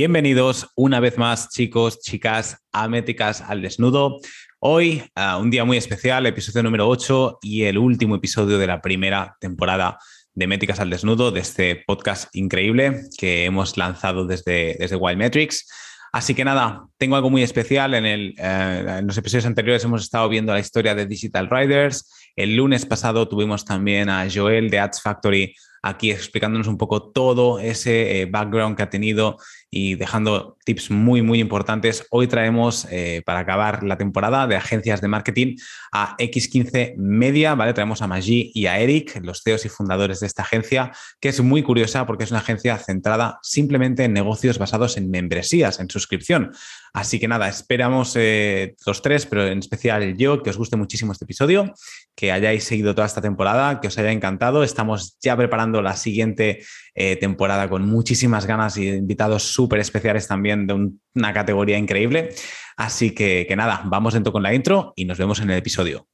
Bienvenidos una vez más, chicos, chicas, a Métricas al Desnudo. Hoy, uh, un día muy especial, episodio número 8 y el último episodio de la primera temporada de Métricas al Desnudo, de este podcast increíble que hemos lanzado desde, desde Wild Metrics. Así que nada, tengo algo muy especial. En, el, uh, en los episodios anteriores hemos estado viendo la historia de Digital Riders. El lunes pasado tuvimos también a Joel de Ads Factory aquí explicándonos un poco todo ese eh, background que ha tenido y dejando tips muy, muy importantes. Hoy traemos, eh, para acabar la temporada de agencias de marketing, a X15 Media, ¿vale? Traemos a Maggi y a Eric, los CEOs y fundadores de esta agencia, que es muy curiosa porque es una agencia centrada simplemente en negocios basados en membresías, en suscripción. Así que nada, esperamos eh, los tres, pero en especial yo, que os guste muchísimo este episodio, que hayáis seguido toda esta temporada, que os haya encantado. Estamos ya preparando la siguiente eh, temporada con muchísimas ganas y invitados súper especiales también de un, una categoría increíble. Así que, que nada, vamos dentro con la intro y nos vemos en el episodio.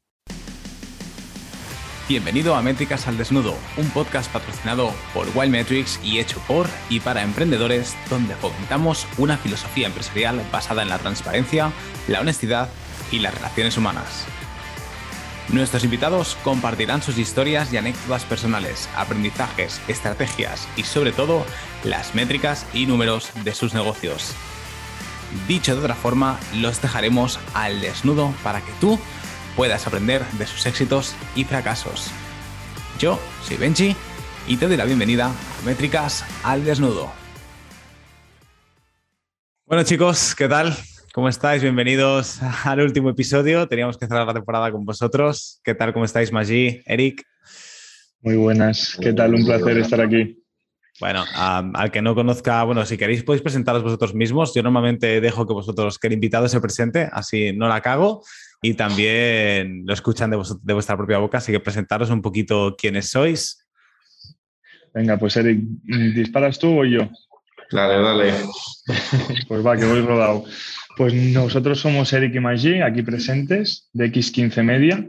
Bienvenido a Métricas al Desnudo, un podcast patrocinado por Wild Metrics y hecho por y para emprendedores, donde fomentamos una filosofía empresarial basada en la transparencia, la honestidad y las relaciones humanas. Nuestros invitados compartirán sus historias y anécdotas personales, aprendizajes, estrategias y sobre todo las métricas y números de sus negocios. Dicho de otra forma, los dejaremos al desnudo para que tú puedas aprender de sus éxitos y fracasos. Yo soy Benji y te doy la bienvenida a Métricas al Desnudo. Bueno chicos, ¿qué tal? ¿Cómo estáis? Bienvenidos al último episodio. Teníamos que cerrar la temporada con vosotros. ¿Qué tal? ¿Cómo estáis, Maggi? Eric. Muy buenas. ¿Qué tal? Un placer estar aquí. Bueno, um, al que no conozca, bueno, si queréis podéis presentaros vosotros mismos. Yo normalmente dejo que vosotros, que el invitado se presente, así no la cago y también lo escuchan de, de, vuestra propia boca, así que presentaros un poquito quiénes sois. Venga, pues Eric, ¿disparas tú o yo? Dale, dale. pues va, que voy rodado. Pues nosotros somos Eric y Maggi, aquí presentes, de X15 Media.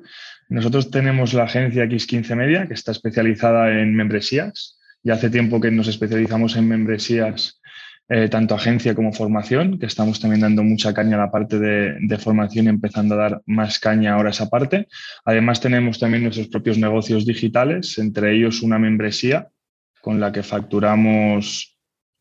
Nosotros tenemos la agencia X15 Media, que está especializada en membresías. Ya hace tiempo que nos especializamos en membresías eh, tanto agencia como formación, que estamos también dando mucha caña a la parte de, de, formación y empezando a dar más caña ahora a esa parte. Además, tenemos también nuestros propios negocios digitales, entre ellos una membresía con la que facturamos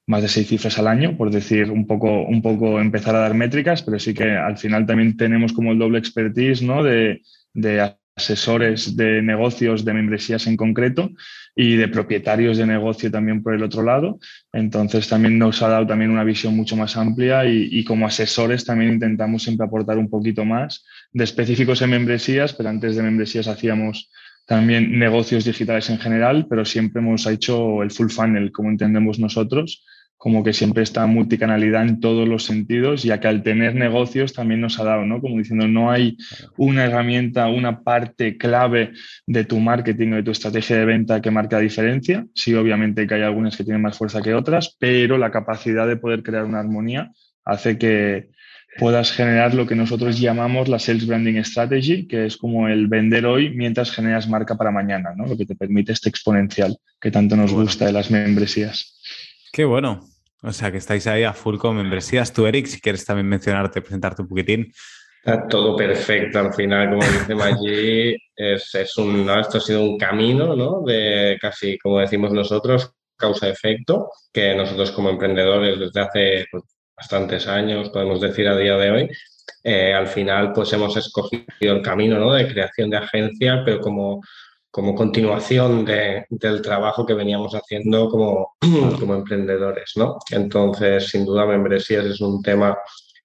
más de seis cifras al año, por decir un poco, un poco empezar a dar métricas, pero sí que al final también tenemos como el doble expertise ¿no? de, de asesores de negocios de membresías en concreto y de propietarios de negocio también por el otro lado. Entonces también nos ha dado también una visión mucho más amplia y, y, como asesores también intentamos siempre aportar un poquito más de específicos en membresías, pero antes de membresías hacíamos también negocios digitales en general, pero siempre hemos hecho el full funnel, como entendemos nosotros, como que siempre está multicanalidad en todos los sentidos, ya que al tener negocios también nos ha dado, ¿no? Como diciendo, no hay una herramienta, una parte clave de tu marketing o de tu estrategia de venta que marca diferencia. Sí, obviamente que hay algunas que tienen más fuerza que otras, pero la capacidad de poder crear una armonía hace que puedas generar lo que nosotros llamamos la Sales Branding Strategy, que es como el vender hoy mientras generas marca para mañana, ¿no? Lo que te permite este exponencial que tanto nos bueno. gusta de las membresías. Qué bueno. O sea, que estáis ahí a full con membresías. Tú, Eric, si quieres también mencionarte, presentarte un poquitín. Está todo perfecto al final, como dice Maggi, es, es un, esto ha sido un camino, ¿no? De casi, como decimos nosotros, causa-efecto, que nosotros como emprendedores desde hace pues, bastantes años, podemos decir a día de hoy, eh, al final pues hemos escogido el camino, ¿no? De creación de agencia, pero como como continuación de, del trabajo que veníamos haciendo como, como emprendedores, ¿no? Entonces, sin duda, membresías es un tema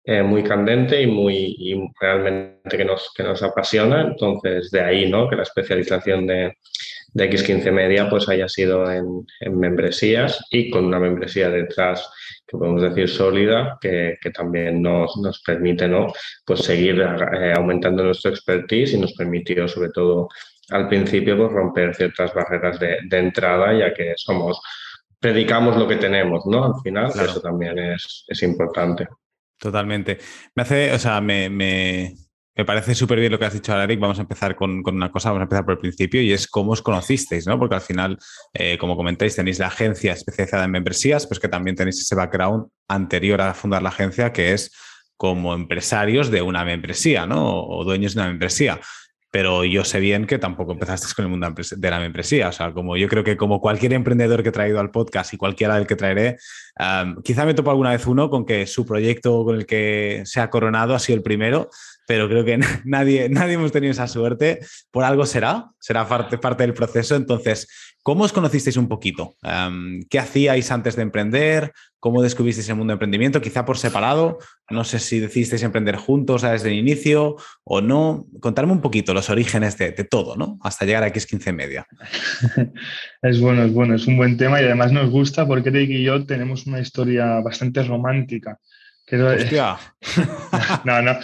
eh, muy candente y muy realmente que nos, que nos apasiona. Entonces, de ahí, ¿no? Que la especialización de, de X15 Media pues haya sido en, en, membresías y con una membresía detrás que podemos decir sólida que, que también nos, nos, permite ¿no? pues seguir eh, aumentando nuestro expertise y nos permitió sobre todo al principio pues, romper ciertas barreras de, de, entrada, ya que somos, predicamos lo que tenemos, ¿no? Al final, claro. eso también es, es, importante. Totalmente. Me hace, o sea, me, me, Me parece súper bien lo que has dicho, Eric. Vamos a empezar con, una cosa, vamos a empezar por el principio y es cómo os conocisteis, ¿no? Porque al final, eh, como comentáis, tenéis la agencia especializada en membresías, pues que también tenéis ese background anterior a fundar la agencia, que es como empresarios de una membresía, ¿no? O dueños de una membresía pero yo sé bien que tampoco empezaste con el mundo de la membresía. O sea, como yo creo que como cualquier emprendedor que he traído al podcast y cualquiera del que traeré, quizá me topo alguna vez uno con que su proyecto con el que se ha coronado ha sido el primero, pero creo que nadie, nadie hemos tenido esa suerte. Por algo será, será parte, parte del proceso. Entonces, ¿cómo os conocisteis un poquito? ¿Qué hacíais antes de emprender? ¿Cómo descubristeis el mundo de emprendimiento? Quizá por separado. No sé si decidisteis emprender juntos desde el inicio o no. Contarme un poquito los orígenes de, todo, ¿no? Hasta llegar a X15 Media. Es bueno, es bueno, es un buen tema y además nos gusta porque Eric y yo tenemos una historia bastante romántica. Hostia. no, no,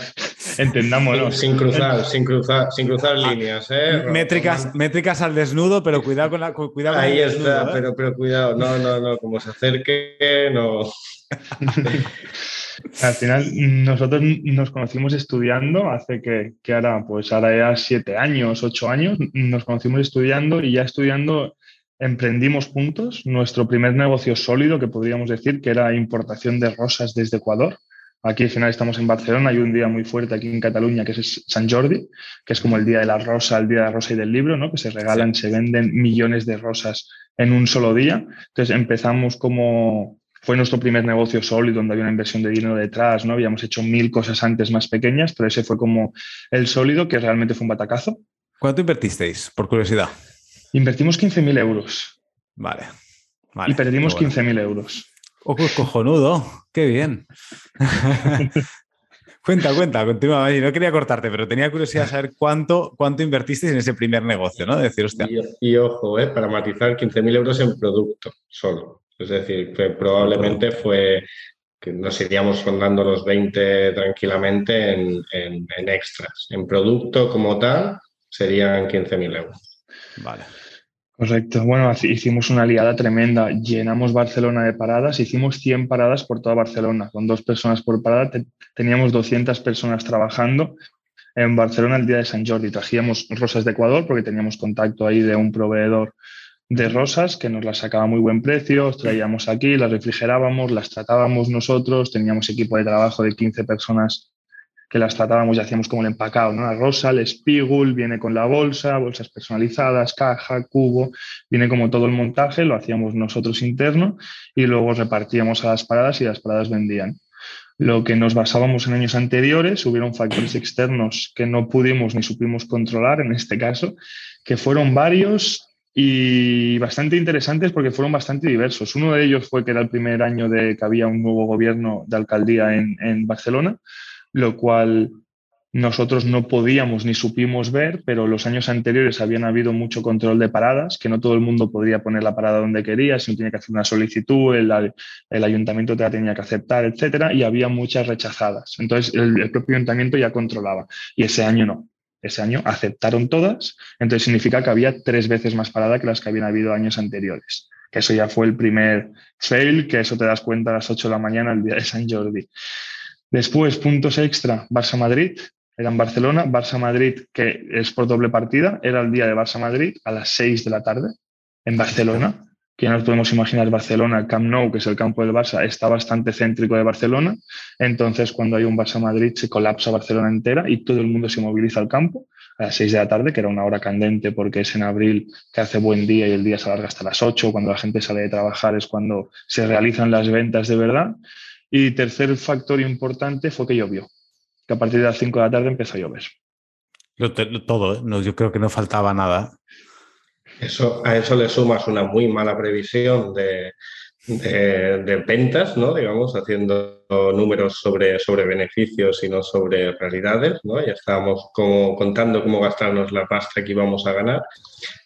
entendámoslo. Sin, cruzar, sin cruzar, sin cruzar ah, líneas, ¿eh? Métricas, métricas al desnudo, pero cuidado con la cuidado Ahí está, ¿eh? pero, pero cuidado, no, no, no, como se acerque, no. Al final, nosotros nos conocimos estudiando hace que, que ahora, pues ahora ya siete años, ocho años, nos conocimos estudiando y ya estudiando emprendimos juntos nuestro primer negocio sólido, que podríamos decir que era importación de rosas desde Ecuador. Aquí al final estamos en Barcelona, hay un día muy fuerte aquí en Cataluña que es San Jordi, que es como el día de la rosa, el día de la rosa y del libro, ¿no? que se regalan, se venden millones de rosas en un solo día. Entonces empezamos como, fue nuestro primer negocio sólido, donde había una inversión de dinero detrás, ¿no? Habíamos hecho mil cosas antes más pequeñas, pero ese fue como el sólido, que realmente fue un batacazo. ¿Cuánto invertisteis, por curiosidad? Invertimos 15.000 euros. Vale. y perdimos 15.000 euros. Ojo, cojonudo. Qué bien. cuenta, cuenta, continúa. No quería cortarte, pero tenía curiosidad de saber cuánto, cuánto invertisteis en ese primer negocio, ¿no? decir, hostia. Y, ojo, eh, para matizar, 15.000 euros en producto solo. Es decir, que probablemente fue que nos iríamos rondando los 20 tranquilamente en, en extras. En producto como tal, serían 15.000 euros. Vale. Correcto. Bueno, hicimos una liada tremenda. Llenamos Barcelona de paradas, hicimos 100 paradas por toda Barcelona, con dos personas por parada. Teníamos 200 personas trabajando en Barcelona el día de San Jordi. Trajíamos rosas de Ecuador porque teníamos contacto ahí de un proveedor de rosas que nos las sacaba a muy buen precio, traíamos aquí, las refrigerábamos, las tratábamos nosotros, teníamos equipo de trabajo de 15 personas que las tratábamos y hacíamos como el empacado, ¿no? La rosa, el spigul, viene con la bolsa, bolsas personalizadas, caja, cubo, viene como todo el montaje, lo hacíamos nosotros interno y luego repartíamos a las paradas y las paradas vendían. Lo que nos basábamos en años anteriores, hubieron factores externos que no pudimos ni supimos controlar en este caso, que fueron varios y bastante interesantes porque fueron bastante diversos. Uno de ellos fue que era el primer año de que había un nuevo gobierno de alcaldía en, en Barcelona lo cual nosotros no podíamos ni supimos ver, pero los años anteriores habían habido mucho control de paradas, que no todo el mundo podría poner la parada donde quería, sino tenía que hacer una solicitud, el, ayuntamiento te la tenía que aceptar, etcétera, y había muchas rechazadas. Entonces el, el, propio ayuntamiento ya controlaba, y ese año no. Ese año aceptaron todas, entonces significa que había tres veces más parada que las que habían habido años anteriores. Que eso ya fue el primer fail, que eso te das cuenta a las 8 de la mañana el día de San Jordi. Después, puntos extra, Barça-Madrid, era en Barcelona, Barça-Madrid, que es por doble partida, era el día de Barça-Madrid a las 6 de la tarde en Barcelona, que ya nos podemos imaginar Barcelona, el Camp Nou, que es el campo del Barça, está bastante céntrico de Barcelona, entonces cuando hay un Barça-Madrid se colapsa Barcelona entera y todo el mundo se moviliza al campo a las 6 de la tarde, que era una hora candente porque es en abril que hace buen día y el día se alarga hasta las 8, cuando la gente sale de trabajar es cuando se realizan las ventas de verdad y tercer factor importante fue que llovió, que a partir de las 5 de la tarde empezó a llover. Todo, ¿eh? no, yo creo que no faltaba nada. Eso, a eso le sumas una muy mala previsión de, de, ventas, ¿no? digamos, haciendo números sobre, sobre beneficios y no sobre realidades. ¿no? Ya estábamos como contando cómo gastarnos la pasta que íbamos a ganar.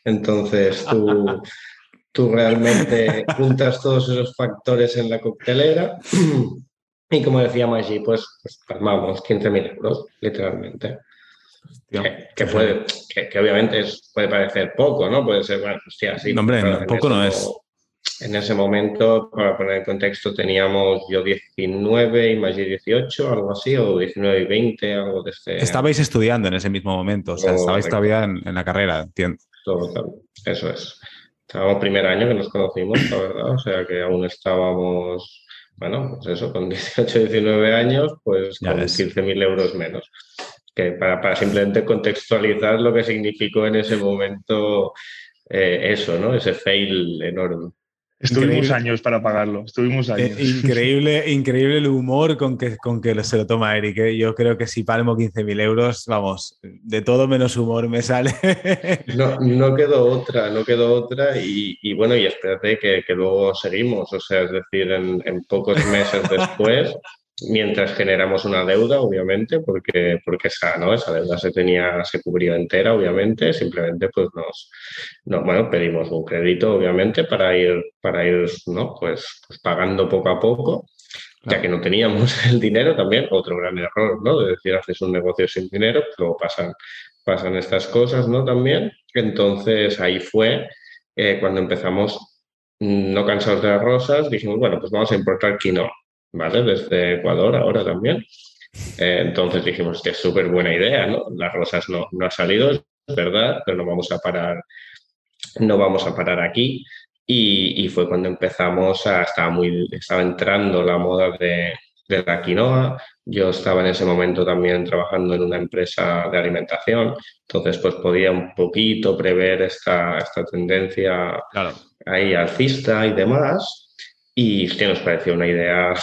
Entonces tú tú realmente juntas todos esos factores en la coctelera y como decía Maggi, pues, pues palmamos 15.000 euros, literalmente. que, puede, que, obviamente puede parecer poco, ¿no? Puede ser, bueno, hostia, sí. No, hombre, poco no es. En ese momento, para poner en contexto, teníamos yo 19 y Maggi 18, algo así, o 19 y 20, algo de este. Estabais estudiando en ese mismo momento, o sea, estabais todavía en, la carrera, entiendo. Todo, eso es. Estábamos primer año que nos conocimos, la verdad, o sea que aún estábamos, bueno, pues eso, con 18, 19 años, pues con 15.000 euros menos. Que para, para simplemente contextualizar lo que significó en ese momento eh, eso, ¿no? Ese fail enorme. Estuvimos años para pagarlo, estuvimos eh, años. increíble, increíble el humor con que, con que se lo toma Eric. ¿eh? Yo creo que si palmo 15.000 euros, vamos, de todo menos humor me sale. No, no quedó otra, no quedó otra y, bueno, y espérate que, que, luego seguimos, o sea, es decir, en, en pocos meses después mientras generamos una deuda, obviamente, porque, porque esa, ¿no? esa deuda se tenía, se cubrió entera, obviamente, simplemente pues nos, bueno, pedimos un crédito, obviamente, para ir, para ir ¿no? pues, pues pagando poco a poco, ya que no teníamos el dinero también, otro gran error, ¿no? De decir, haces un negocio sin dinero, luego pasan, pasan estas cosas, ¿no? También. Entonces ahí fue eh, cuando empezamos, no cansados de las rosas, dijimos, bueno, pues vamos a importar quinoa. ¿Vale? Desde Ecuador ahora también. Eh, entonces dijimos que es súper buena idea, ¿no? Las rosas no, no ha salido, es verdad, pero no vamos a parar, no vamos a parar aquí. Y, y fue cuando empezamos a, estaba muy, estaba entrando la moda de, de la quinoa. Yo estaba en ese momento también trabajando en una empresa de alimentación, entonces pues podía un poquito prever esta, esta tendencia ahí alcista y demás. Y es que nos pareció una idea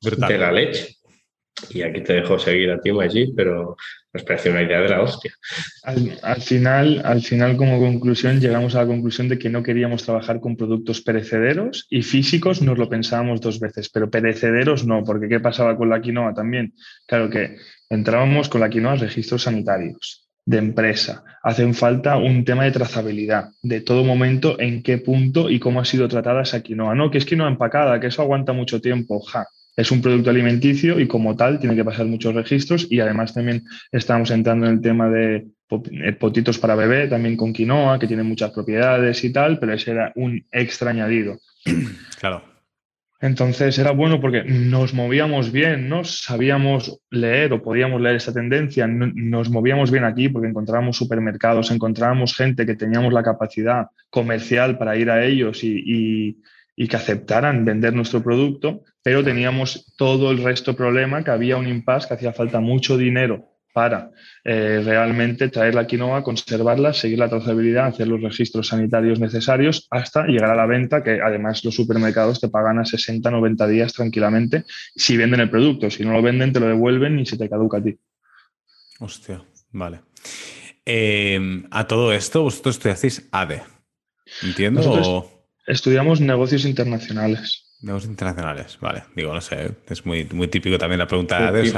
de la leche. Y aquí te dejo seguir a ti, allí, pero nos pareció una idea de la hostia. Al, final, al final, como conclusión, llegamos a la conclusión de que no queríamos trabajar con productos perecederos y físicos nos lo pensábamos dos veces, pero perecederos no, porque ¿qué pasaba con la quinoa también? Claro que entrábamos con la quinoa a registros sanitarios de empresa. Hacen falta un tema de trazabilidad, de todo momento, en qué punto y cómo ha sido tratada esa quinoa. No, que es quinoa empacada, que eso aguanta mucho tiempo. Ja, es un producto alimenticio y como tal tiene que pasar muchos registros y además también estamos entrando en el tema de eh, potitos para bebé, también con quinoa, que tiene muchas propiedades y tal, pero ese era un extra añadido. Claro. Entonces era bueno porque nos movíamos bien, ¿no? Sabíamos leer o podíamos leer esa tendencia, nos movíamos bien aquí porque encontrábamos supermercados, encontrábamos gente que teníamos la capacidad comercial para ir a ellos y, y que aceptaran vender nuestro producto, pero teníamos todo el resto problema, que había un impasse, que hacía falta mucho dinero para eh, realmente traer la quinoa, conservarla, seguir la trazabilidad, hacer los registros sanitarios necesarios hasta llegar a la venta, que además los supermercados te pagan a 60, 90 días tranquilamente si venden el producto. Si no lo venden, te lo devuelven y se te caduca a ti. Hostia, vale. Eh, a todo esto, vosotros estudiasteis ADE, ¿entiendo? Estudiamos negocios internacionales. Negocios internacionales, vale. Digo, no sé, es muy, muy típico también la pregunta de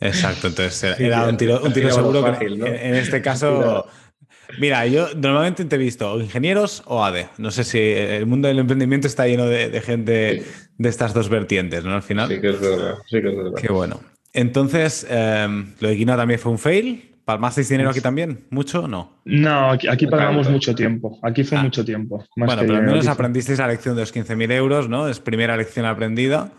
Exacto, entonces era un tiro, un tiro seguro que en, este caso... Mira, yo normalmente te he visto ingenieros o ADE. No sé si el mundo del emprendimiento está lleno de, gente de estas dos vertientes, ¿no? Al final. Sí que es verdad, sí que es verdad. Qué bueno. Entonces, em, lo de Quinoa también fue un fail. ¿Palmasteis dinero aquí también? ¿Mucho o no? No, aquí, pagamos mucho tiempo. Aquí fue ah. mucho tiempo. bueno, pero al menos aprendisteis la lección de los 15.000 euros, ¿no? Es primera lección aprendida.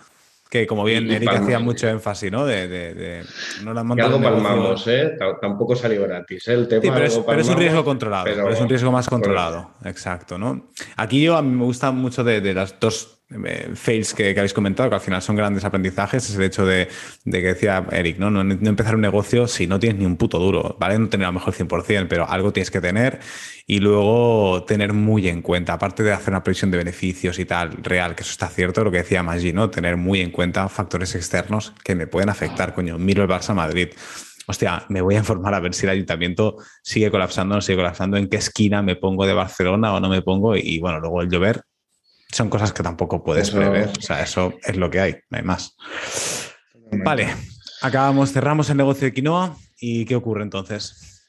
Que como bien Eric hacía mucho énfasis, ¿no? De, de, no la y algo palmamos, ¿eh? Tampoco salió gratis, ¿eh? El tema sí, pero, es, un riesgo controlado, pero, es un riesgo más controlado. Exacto, ¿no? Aquí yo a mí me gusta mucho de, las dos fails que, habéis comentado, que al final son grandes aprendizajes, es el hecho de, que decía Eric, ¿no? ¿no? empezar un negocio si no tienes ni un puto duro, ¿vale? No tener a lo mejor 100%, pero algo tienes que tener y luego tener muy en cuenta, aparte de hacer una previsión de beneficios y tal, real, que eso está cierto, lo que decía Maggi, ¿no? Tener muy en cuenta factores externos que me pueden afectar, coño, miro el Barça Madrid. Hostia, me voy a informar a ver si el ayuntamiento sigue colapsando o no sigue colapsando, en qué esquina me pongo de Barcelona o no me pongo, y bueno, luego el llover son cosas que tampoco puedes prever. O sea, eso es lo que hay, no hay más. Vale, acabamos, cerramos el negocio de quinoa y ¿qué ocurre entonces?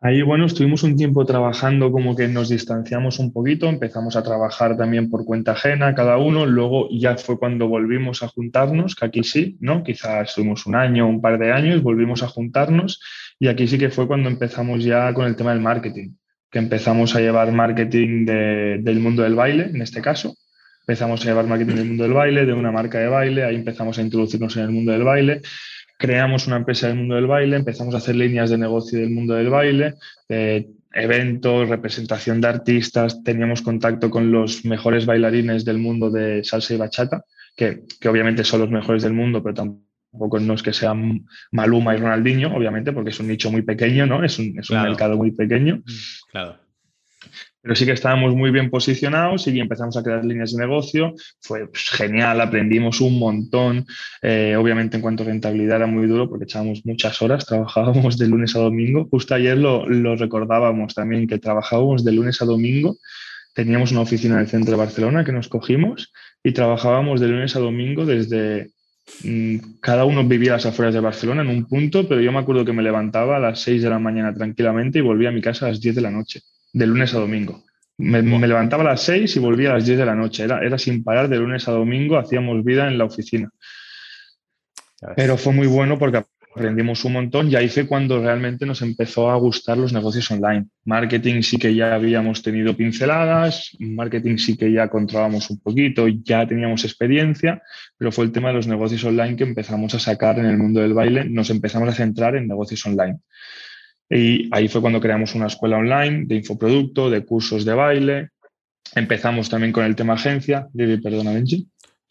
Ahí, bueno, estuvimos un tiempo trabajando como que nos distanciamos un poquito, empezamos a trabajar también por cuenta ajena cada uno, luego ya fue cuando volvimos a juntarnos, que aquí sí, ¿no? Quizás estuvimos un año, un par de años, volvimos a juntarnos y aquí sí que fue cuando empezamos ya con el tema del marketing que empezamos a llevar marketing del mundo del baile, en este caso. Empezamos a llevar marketing del mundo del baile, de una marca de baile, ahí empezamos a introducirnos en el mundo del baile creamos una empresa del mundo del baile, empezamos a hacer líneas de negocio del mundo del baile, eventos, representación de artistas, teníamos contacto con los mejores bailarines del mundo de salsa y bachata, que, obviamente son los mejores del mundo, pero tampoco no es que sean Maluma y Ronaldinho, obviamente, porque es un nicho muy pequeño, ¿no? Es un, es un mercado muy pequeño. Claro. Pero sí que estábamos muy bien posicionados y empezamos a crear líneas de negocio. Fue pues, genial, aprendimos un montón. Eh, obviamente en cuanto a rentabilidad era muy duro porque echábamos muchas horas, trabajábamos de lunes a domingo. Justo ayer lo, lo recordábamos también, que trabajábamos de lunes a domingo. Teníamos una oficina en el centro de Barcelona que nos cogimos y trabajábamos de lunes a domingo desde, mm, cada uno vivía a las afueras de Barcelona en un punto, pero yo me acuerdo que me levantaba a las 6 de la mañana tranquilamente y volvía a mi casa a las 10 de la noche de lunes a domingo. Me, levantaba a las 6 y volvía a las 10 de la noche. Era, era sin parar de lunes a domingo, hacíamos vida en la oficina. Pero fue muy bueno porque aprendimos un montón y ahí fue cuando realmente nos empezó a gustar los negocios online. Marketing sí que ya habíamos tenido pinceladas, marketing sí que ya controlábamos un poquito, ya teníamos experiencia, pero fue el tema de los negocios online que empezamos a sacar en el mundo del baile, nos empezamos a centrar en negocios online. Y ahí fue cuando creamos una escuela online de infoproducto, de cursos de baile. Empezamos también con el tema agencia. David, perdona, Benji.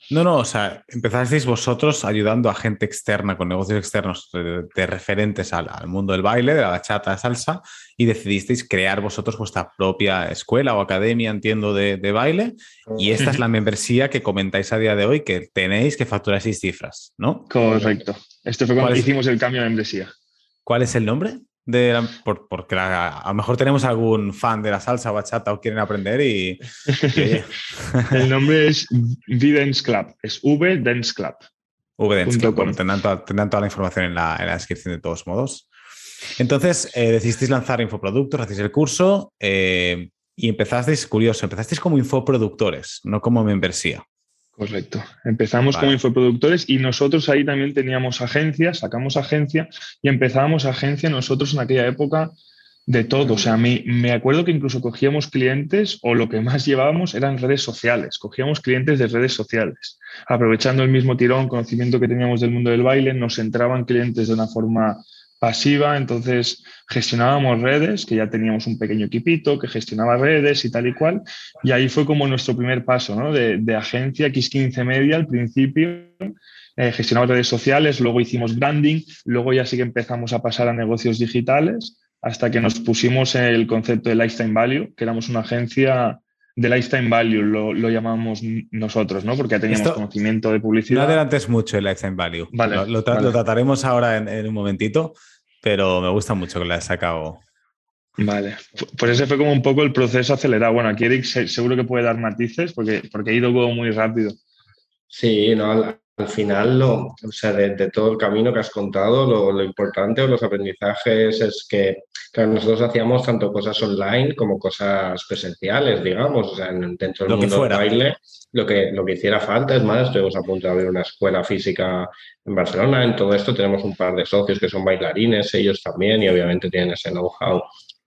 No, no, o sea, empezasteis vosotros ayudando a gente externa con negocios externos de, referentes al, mundo del baile, de la bachata, de salsa, y decidisteis crear vosotros vuestra propia escuela o academia, entiendo, de, baile. Y esta es la membresía que comentáis a día de hoy, que tenéis que facturar seis cifras, ¿no? Correcto. Este fue cuando hicimos el cambio de membresía. ¿Cuál es el nombre? De por, porque a, lo mejor tenemos algún fan de la salsa bachata o quieren aprender y... el nombre es V-Dance Club, es V Dance Club. V Dance Club, tendrán, toda, la información en la, descripción de todos modos. Entonces, eh, decidisteis lanzar infoproductos, hacéis el curso eh, y empezasteis, curioso, empezasteis como infoproductores, no como membresía. Correcto. Empezamos como infoproductores y nosotros ahí también teníamos agencia, sacamos agencia y empezábamos agencia nosotros en aquella época de todo. O sea, me, me acuerdo que incluso cogíamos clientes o lo que más llevábamos eran redes sociales. Cogíamos clientes de redes sociales. Aprovechando el mismo tirón, conocimiento que teníamos del mundo del baile, nos entraban clientes de una forma pasiva, entonces gestionábamos redes, que ya teníamos un pequeño equipito que gestionaba redes y tal y cual, y ahí fue como nuestro primer paso, ¿no? De, agencia X15 Media al principio, eh, redes sociales, luego hicimos branding, luego ya sí que empezamos a pasar a negocios digitales, hasta que nos pusimos el concepto de Lifetime Value, que éramos una agencia de lifetime value, lo, lo llamamos nosotros, ¿no? Porque ya teníamos conocimiento de publicidad. No adelantes mucho el lifetime value. Vale, lo, trataremos ahora en, un momentito, pero me gusta mucho que lo hayas sacado. Vale, pues ese fue como un poco el proceso acelerado. Bueno, aquí Eric seguro que puede dar matices porque, porque ha ido muy rápido. Sí, no, al final, lo, o sea, de, todo el camino que has contado, lo, lo, importante o los aprendizajes es que claro, nosotros hacíamos tanto cosas online como cosas presenciales, digamos, o sea, dentro del mundo del baile, lo que, lo que hiciera falta. Es más, estuvimos a punto de abrir una escuela física en Barcelona. En todo esto tenemos un par de socios que son bailarines, ellos también, y obviamente tienen ese know-how.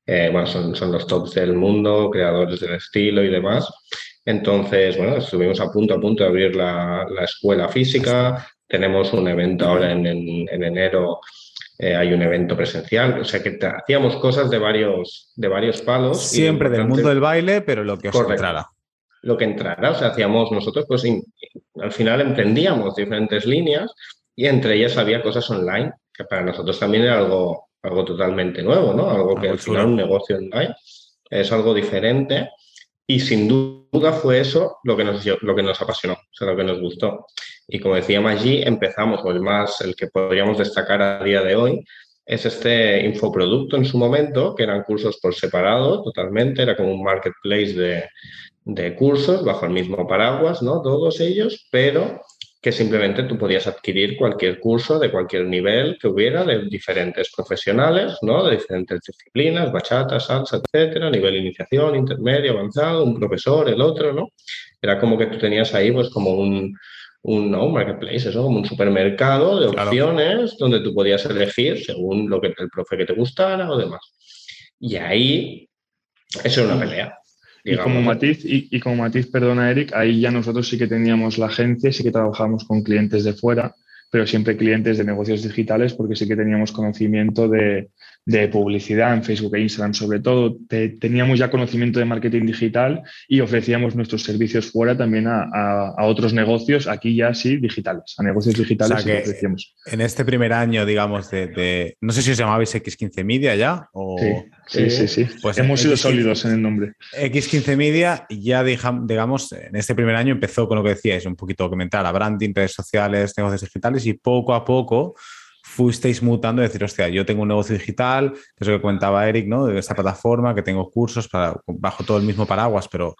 Eh, bueno, son, son los tops del mundo, creadores del estilo y demás. Entonces, bueno, estuvimos a punto a punto de abrir la, escuela física. Tenemos un evento ahora en, enero, eh, hay un evento presencial. O sea que hacíamos cosas de varios, de varios palos. Siempre del mundo del baile, pero lo que os entrara. Lo que entrara. O sea, hacíamos nosotros, pues al final emprendíamos diferentes líneas y entre ellas había cosas online, que para nosotros también era algo, algo totalmente nuevo, ¿no? Algo que al final un negocio online es algo diferente y sin duda fue eso lo que nos, lo que nos apasionó, o sea, lo que nos gustó. Y como decía Maggi, empezamos, o el más, el que podríamos destacar a día de hoy, es este infoproducto en su momento, que eran cursos por separado totalmente, era como un marketplace de, de cursos bajo el mismo paraguas, ¿no? Todos ellos, pero que simplemente tú podías adquirir cualquier curso de cualquier nivel que hubiera de diferentes profesionales, ¿no? De diferentes disciplinas, bachata, salsa, etcétera, nivel iniciación, intermedio, avanzado, un profesor, el otro, ¿no? Era como que tú tenías ahí pues como un, un ¿no? marketplace, eso, como un supermercado de opciones donde tú podías elegir según lo que el profe que te gustara o demás. Y ahí Eso es una pelea. Y como, matiz, y, y, como matiz, perdona Eric, ahí ya nosotros sí que teníamos la agencia, sí que trabajábamos con clientes de fuera, pero siempre clientes de negocios digitales porque sí que teníamos conocimiento de, de publicidad en Facebook e Instagram sobre todo. teníamos ya conocimiento de marketing digital y ofrecíamos nuestros servicios fuera también a, otros negocios, aquí ya sí, digitales, a negocios digitales que ofrecíamos. En este primer año, digamos, de, no sé si os llamabais X15 Media ya o... Sí, sí, sí. Pues Hemos sido sólidos en el nombre. X15 Media ya, digamos, en este primer año empezó con lo que decíais, un poquito comentar a branding, redes sociales, negocios digitales y poco a poco fuisteis mutando y decir, hostia, yo tengo un negocio digital, que es lo que comentaba Eric, ¿no? De esta plataforma, que tengo cursos para, bajo todo el mismo paraguas, pero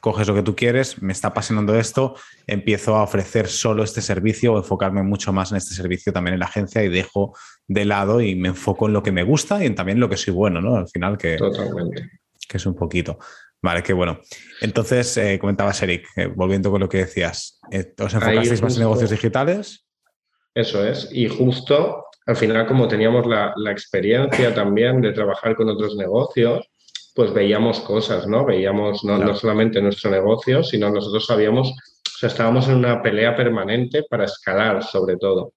coges lo que tú quieres, me está apasionando esto, empiezo a ofrecer solo este servicio o enfocarme mucho más en este servicio también en la agencia y dejo de lado y me enfoco en lo que me gusta y en también lo que soy bueno, ¿no? Al final que, que es un poquito. Vale, qué bueno. Entonces, eh, comentabas, Eric, eh, volviendo con lo que decías, eh, ¿os enfocasteis más en negocios digitales? Eso es. Y justo al final, como teníamos la, experiencia también de trabajar con otros negocios, pues veíamos cosas, ¿no? Veíamos no, no, solamente nuestro negocio, sino nosotros sabíamos, o sea, estábamos en una pelea permanente para escalar, sobre todo.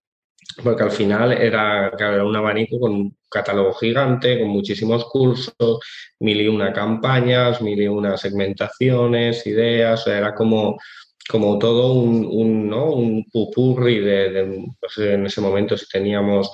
Porque al final era, un abanico con un catálogo gigante, con muchísimos cursos, mil y una campañas, mil y una segmentaciones, ideas, o sea, era como como todo un, un, ¿no? un pupurri de, en ese momento si teníamos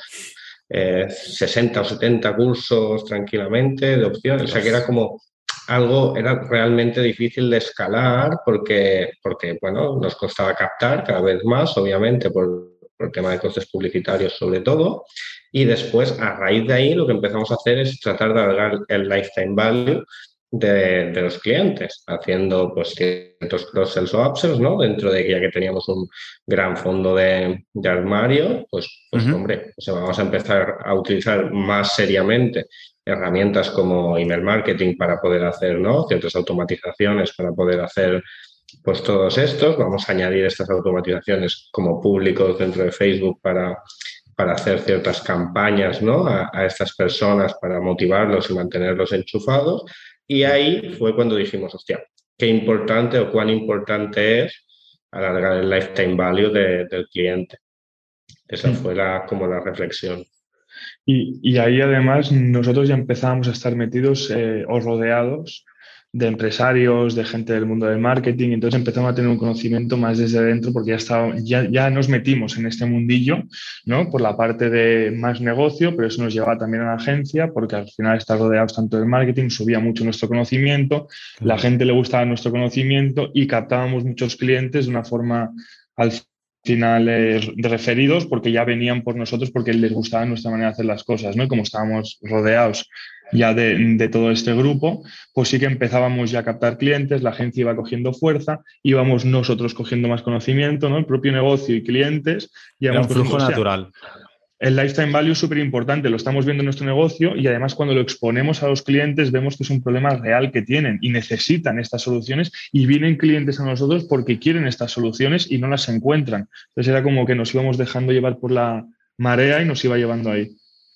60 eh, o 70 cursos tranquilamente de opciones, o sea que era como algo, era realmente difícil de escalar porque, porque bueno, nos costaba captar cada vez más, obviamente, por, por el tema de costes publicitarios sobre todo, y después a raíz de ahí lo que empezamos a hacer es tratar de alargar el lifetime value de, los clientes, haciendo pues ciertos cross-sells o upsells, ¿no? Dentro de que ya que teníamos un gran fondo de, armario, pues, pues hombre, vamos a empezar a utilizar más seriamente herramientas como email marketing para poder hacer, ¿no? Ciertas automatizaciones para poder hacer pues todos estos. Vamos a añadir estas automatizaciones como públicos dentro de Facebook para, para hacer ciertas campañas ¿no? a, a, estas personas para motivarlos y mantenerlos enchufados. Y ahí fue cuando dijimos, hostia, qué importante o cuán importante es alargar el lifetime value del cliente. Esa mm. fue la, como la reflexión. Y, y, ahí además nosotros ya empezábamos a estar metidos eh, o rodeados de empresarios, de gente del mundo del marketing. Entonces empezamos a tener un conocimiento más desde dentro porque ya, ya, ya nos metimos en este mundillo, ¿no? Por la parte de más negocio, pero eso nos llevaba también a la agencia porque al final estar rodeados tanto del marketing subía mucho nuestro conocimiento, la gente le gustaba nuestro conocimiento y captábamos muchos clientes de una forma al final de referidos porque ya venían por nosotros porque les gustaba nuestra manera de hacer las cosas, ¿no? Y como estábamos rodeados ya de, todo este grupo, pues sí que empezábamos ya a captar clientes, la agencia iba cogiendo fuerza, íbamos nosotros cogiendo más conocimiento, ¿no? El propio negocio y clientes. Y un flujo natural. el lifetime value es súper importante, lo estamos viendo en nuestro negocio y además cuando lo exponemos a los clientes vemos que es un problema real que tienen y necesitan estas soluciones y vienen clientes a nosotros porque quieren estas soluciones y no las encuentran. Entonces era como que nos íbamos dejando llevar por la marea y nos iba llevando ahí.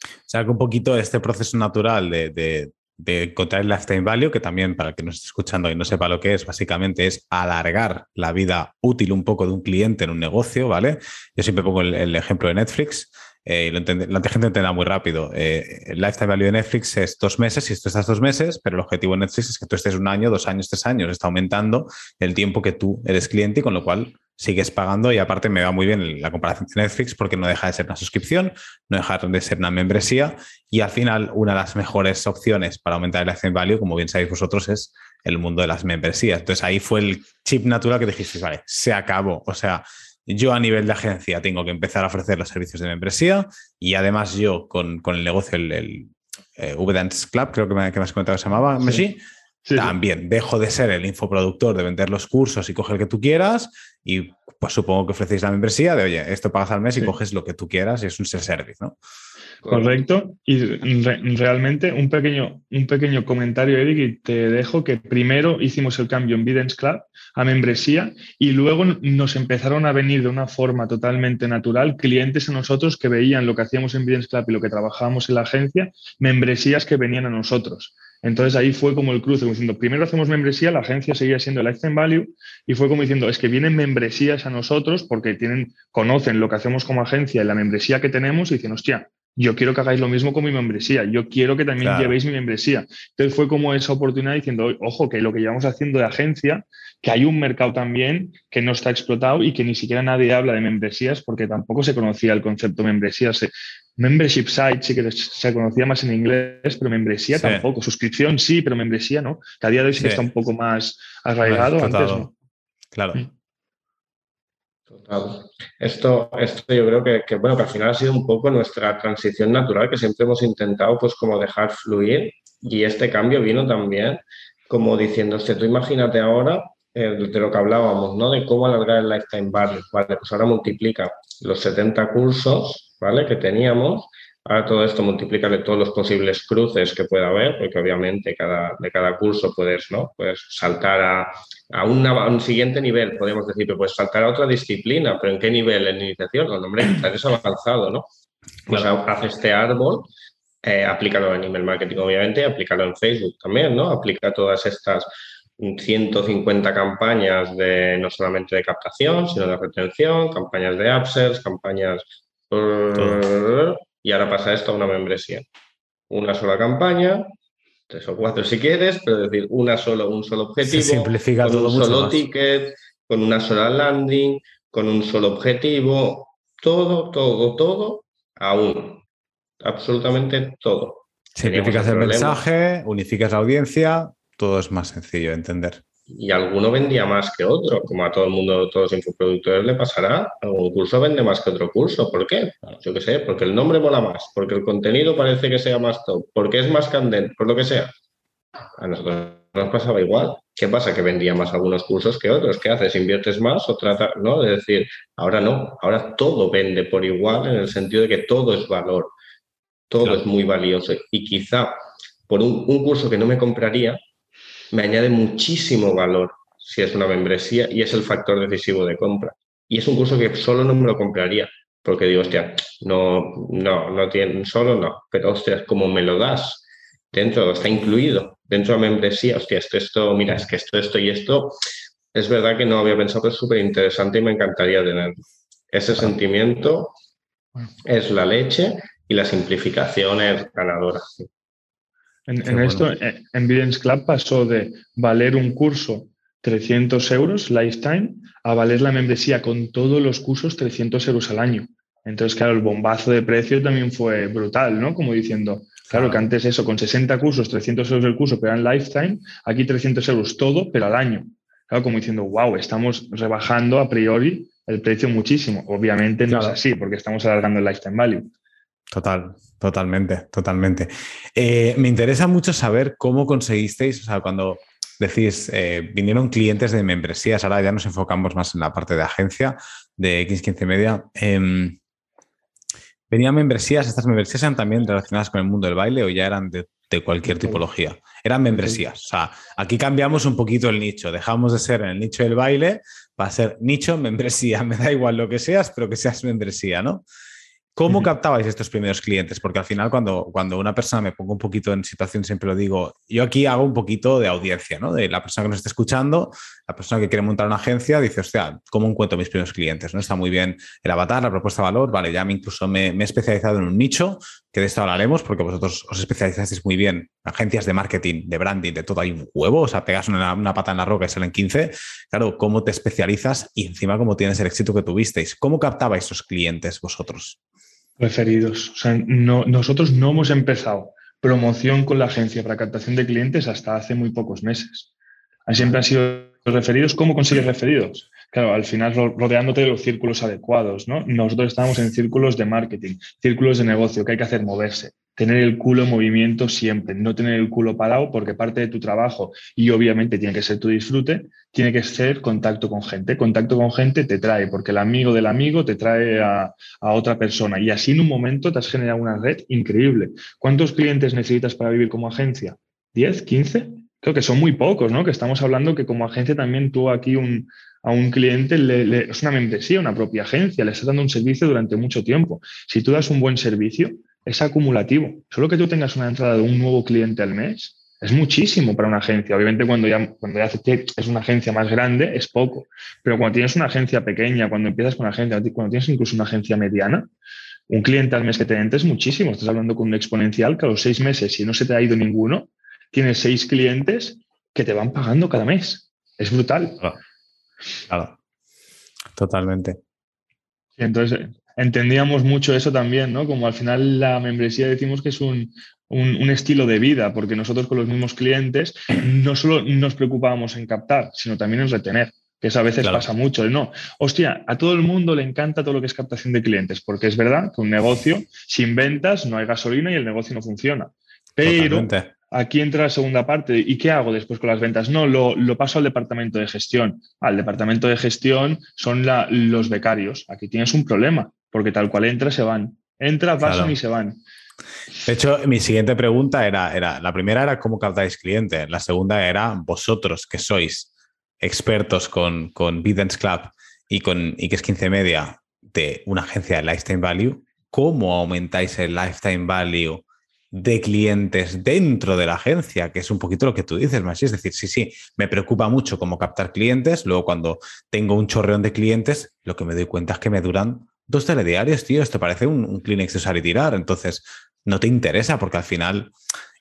O sea, que un poquito este proceso natural de, de, de, encontrar el lifetime value, que también para el que nos esté escuchando y no sepa lo que es, básicamente es alargar la vida útil un poco de un cliente en un negocio, ¿vale? Yo siempre pongo el, ejemplo de Netflix. Eh, lo la gente entenderá muy rápido. Eh, el lifetime value de Netflix es dos meses, y tú estás dos meses, pero el objetivo de Netflix es que tú estés un año, dos años, tres años. Está aumentando el tiempo que tú eres cliente y con lo cual sigues pagando y aparte me va muy bien la comparación de Netflix porque no deja de ser una suscripción, no deja de ser una membresía y al final una de las mejores opciones para aumentar el lifetime value, como bien sabéis vosotros, es el mundo de las membresías. Entonces ahí fue el chip natural que dijiste, vale, se acabó. O sea, yo a nivel de agencia tengo que empezar a ofrecer los servicios de membresía y además yo con, el negocio, el, el eh, V-Dance Club, creo que me, que me has comentado que se llamaba, sí. También dejo de ser el infoproductor de vender los cursos y coger el que tú quieras y pues supongo que ofrecéis la membresía de, oye, esto pagas al mes y coges lo que tú quieras y es un service, ¿no? Correcto. Y realmente un pequeño, un pequeño comentario, Eric, y te dejo que primero hicimos el cambio en Vidence Club a membresía y luego nos empezaron a venir de una forma totalmente natural clientes a nosotros que veían lo que hacíamos en Vidence Club y lo que trabajábamos en la agencia, membresías que venían a nosotros. Entonces ahí fue como el cruce, diciendo, primero hacemos membresía, la agencia seguía siendo Lifetime Value y fue como diciendo, es que vienen membresías a nosotros porque tienen, conocen lo que hacemos como agencia y la membresía que tenemos y dicen, hostia, yo quiero que hagáis lo mismo con mi membresía, yo quiero que también llevéis mi membresía. Entonces fue como esa oportunidad diciendo, ojo, que lo que llevamos haciendo de agencia, que hay un mercado también que no está explotado y que ni siquiera nadie habla de membresías porque tampoco se conocía el concepto membresías. Membership site sí que se conocía más en inglés, pero membresía tampoco. Suscripción sí, pero membresía no. Que a día de hoy sí, está un poco más arraigado. Antes, Claro. Mm. Total. Esto, esto yo creo que, bueno, al final ha sido un poco nuestra transición natural que siempre hemos intentado pues como dejar fluir y este cambio vino también como diciendo, tú imagínate ahora eh, de lo que hablábamos, ¿no? De cómo alargar el lifetime value, ¿vale? Pues ahora multiplica los 70 cursos, ¿vale? Que teníamos Ahora todo esto multiplícale todos los posibles cruces que pueda haber, porque obviamente cada, de cada curso puedes, ¿no? puedes saltar a, a, un siguiente nivel, podemos decir, que puedes saltar a otra disciplina, pero ¿en qué nivel? En iniciación, no, hombre, es avanzado, ¿no? Pues haz este árbol, eh, aplícalo en email marketing, obviamente, aplícalo en Facebook también, ¿no? Aplica todas estas 150 campañas de no solamente de captación, sino de retención, campañas de upsells, campañas y ahora pasa esto a una membresía. Una sola campaña, tres o cuatro si quieres, pero es decir, una solo, un solo objetivo, simplifica con un solo ticket, con una sola landing, con un solo objetivo, todo, todo, todo a uno. Absolutamente todo. Simplificas el mensaje, unificas la audiencia, todo es más sencillo de entender y alguno vendía más que otro, como a todo el mundo, todos los infoproductores le pasará, algún curso vende más que otro curso. ¿Por qué? Yo qué sé, porque el nombre mola más, porque el contenido parece que sea más top, porque es más candente, por lo que sea. A nosotros nos pasaba igual. ¿Qué pasa? Que vendía más algunos cursos que otros. ¿Qué haces? ¿Inviertes más o trata, no? De decir, ahora no, ahora todo vende por igual en el sentido de que todo es valor, todo es muy valioso. Y quizá por un curso que no me compraría, me añade muchísimo valor si es una membresía y es el factor decisivo de compra. Y es un curso que solo no me lo compraría, porque digo, hostia, no, no, no tiene, solo no, pero hostia, como me lo das dentro, está incluido dentro de la membresía, hostia, esto, esto, mira, es que esto, esto y esto, es verdad que no había pensado, pero es súper interesante y me encantaría tener ese sentimiento, es la leche y la simplificación es ganadora. En, esto, en Vidence Club pasó de valer un curso 300 euros lifetime a valer la membresía con todos los cursos 300 euros al año. Entonces, claro, el bombazo de precio también fue brutal, ¿no? Como diciendo, claro, que antes eso, con 60 cursos, 300 euros el curso, pero en lifetime, aquí 300 euros todo, pero al año. Claro, como diciendo, wow, estamos rebajando a priori el precio muchísimo. Obviamente no es así, porque estamos alargando el lifetime value. Total, totalmente, totalmente. Eh, me interesa mucho saber cómo conseguisteis, o sea, cuando decís, eh, vinieron clientes de membresías, ahora ya nos enfocamos más en la parte de agencia de X15 Media. Em, ¿Venían membresías? ¿Estas membresías eran también relacionadas con el mundo del baile o ya eran de, cualquier tipología? Eran membresías. O sea, aquí cambiamos un poquito el nicho. Dejamos de ser en el nicho del baile para ser nicho, membresía. Me da igual lo que seas, pero que seas membresía, ¿no? ¿Cómo captabais estos primeros clientes? Porque al final, cuando, cuando una persona me pongo un poquito en situación, siempre lo digo, yo aquí hago un poquito de audiencia, ¿no? De la persona que nos está escuchando, la persona que quiere montar una agencia, dice, hostia, ¿cómo encuentro mis primeros clientes? ¿No? Está muy bien el avatar, la propuesta de valor, vale, ya me incluso me, he especializado en un nicho, que de esto hablaremos, porque vosotros os especializasteis muy bien, agencias de marketing, de branding, de todo, hay un huevo, o sea, pegas una, una pata en la roca y salen 15. Claro, ¿cómo te especializas y encima cómo tienes el éxito que tuvisteis? ¿Cómo captabais esos clientes vosotros? Referidos. O sea, no, nosotros no hemos empezado promoción con la agencia para captación de clientes hasta hace muy pocos meses. Siempre han sido referidos. ¿Cómo consigues referidos? Claro, al final rodeándote de los círculos adecuados, ¿no? Nosotros estamos en círculos de marketing, círculos de negocio, que hay que hacer moverse tener el culo en movimiento siempre, no tener el culo parado porque parte de tu trabajo y obviamente tiene que ser tu disfrute, tiene que ser contacto con gente. Contacto con gente te trae porque el amigo del amigo te trae a, otra persona y así en un momento te has generado una red increíble. ¿Cuántos clientes necesitas para vivir como agencia? ¿10? ¿15? Creo que son muy pocos, ¿no? Que estamos hablando que como agencia también tú aquí a un cliente le, es una membresía, una propia agencia, le estás dando un servicio durante mucho tiempo. Si tú das un buen servicio, es acumulativo. Solo que tú tengas una entrada de un nuevo cliente al mes, Es muchísimo para una agencia. Obviamente cuando ya, cuando ya es una agencia más grande es poco, pero cuando tienes una agencia pequeña, cuando empiezas con una agencia, cuando tienes incluso una agencia mediana, un cliente al mes que te entre es muchísimo. Estás hablando con un exponencial que a los seis meses, si no se te ha ido ninguno, tienes seis clientes que te van pagando cada mes. Es brutal. Claro. Totalmente. entonces, entendíamos mucho eso también, ¿no? Como al final la membresía decimos que es un, estilo de vida, porque nosotros con los mismos clientes no solo nos preocupábamos en captar, sino también en retener que eso a veces pasa mucho. No, hostia, a todo el mundo le encanta todo lo que es captación de clientes, porque es verdad que un negocio sin ventas no hay gasolina y el negocio no funciona. Pero aquí entra la segunda parte. ¿Y qué hago después con las ventas? No, lo, paso al departamento de gestión. Al departamento de gestión son los becarios. Aquí tienes un problema, porque tal cual entra, se van. Entra, pasan y se van. De hecho, mi siguiente pregunta era, era, la primera era cómo captáis clientes, la segunda era vosotros, que sois expertos con, con Club y con X 15 Media de una agencia de Lifetime Value, ¿cómo aumentáis el Lifetime Value de clientes dentro de la agencia? Que es un poquito lo que tú dices, Machi. Es decir, sí, sí, me preocupa mucho cómo captar clientes. Luego, cuando tengo un chorreón de clientes, lo que me doy cuenta es que me duran dos telediarios, tío. Esto parece un, un Kleenex de usar y tirar. Entonces, no te interesa porque al final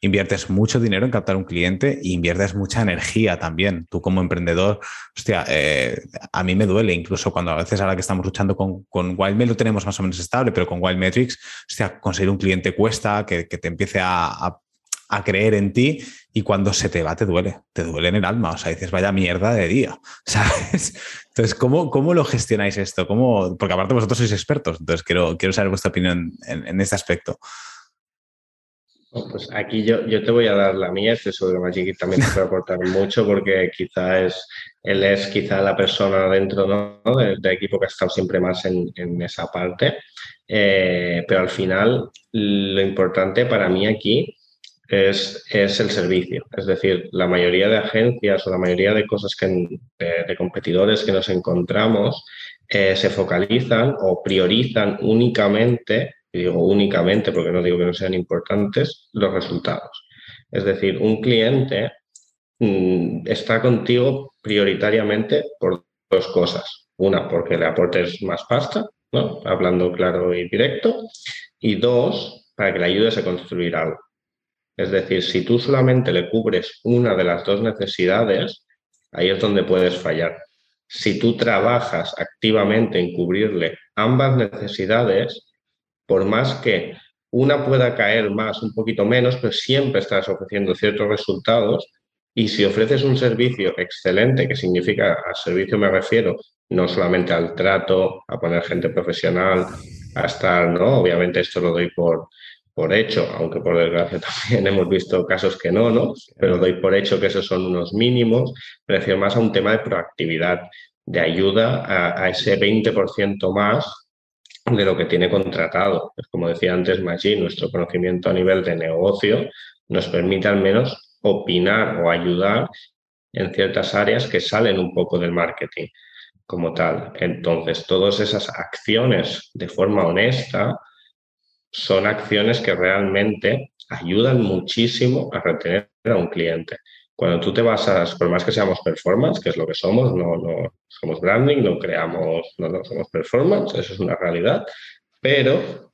inviertes mucho dinero en captar un cliente e inviertes mucha energía también. Tú como emprendedor, hostia, eh, a mí me duele incluso cuando a veces ahora que estamos luchando con, con Wildmail lo tenemos más o menos estable, pero con Wildmetrics, hostia, conseguir un cliente cuesta, que, te empiece a, creer en ti y cuando se te va te duele, te duele en el alma, o sea, dices, vaya mierda de día, ¿sabes? Entonces, ¿cómo, cómo lo gestionáis esto? ¿Cómo? Porque aparte vosotros sois expertos, entonces quiero, quiero saber vuestra opinión en, en este aspecto. Pues aquí yo, yo te voy a dar la mía, estoy seguro que Magic también te puede aportar mucho porque quizá es, él es quizá la persona dentro ¿no? del, equipo que ha estado siempre más en, esa parte. Eh, pero al final lo importante para mí aquí es, es, el servicio. Es decir, la mayoría de agencias o la mayoría de cosas que, de, competidores que nos encontramos eh, se focalizan o priorizan únicamente y digo únicamente porque no digo que no sean importantes, los resultados. Es decir, un cliente mm, está contigo prioritariamente por dos cosas. Una, porque le aportes más pasta, ¿no? hablando claro y directo. Y dos, para que le ayudes a construir algo. Es decir, si tú solamente le cubres una de las dos necesidades, ahí es donde puedes fallar. Si tú trabajas activamente en cubrirle ambas necesidades, por más que una pueda caer más, un poquito menos, pero siempre estás ofreciendo ciertos resultados. Y si ofreces un servicio excelente, que significa al servicio me refiero no solamente al trato, a poner gente profesional, a estar, ¿no? Obviamente esto lo doy por, por hecho, aunque por desgracia también hemos visto casos que no, ¿no? Pero doy por hecho que esos son unos mínimos. Me refiero más a un tema de proactividad, de ayuda a, a ese 20% más de lo que tiene contratado. Pues como decía antes Maggi, nuestro conocimiento a nivel de negocio nos permite al menos opinar o ayudar en ciertas áreas que salen un poco del marketing como tal. Entonces, todas esas acciones de forma honesta son acciones que realmente ayudan muchísimo a retener a un cliente. Cuando tú te basas, por más que seamos performance, que es lo que somos, no, no somos branding, no creamos, no, no somos performance, eso es una realidad, pero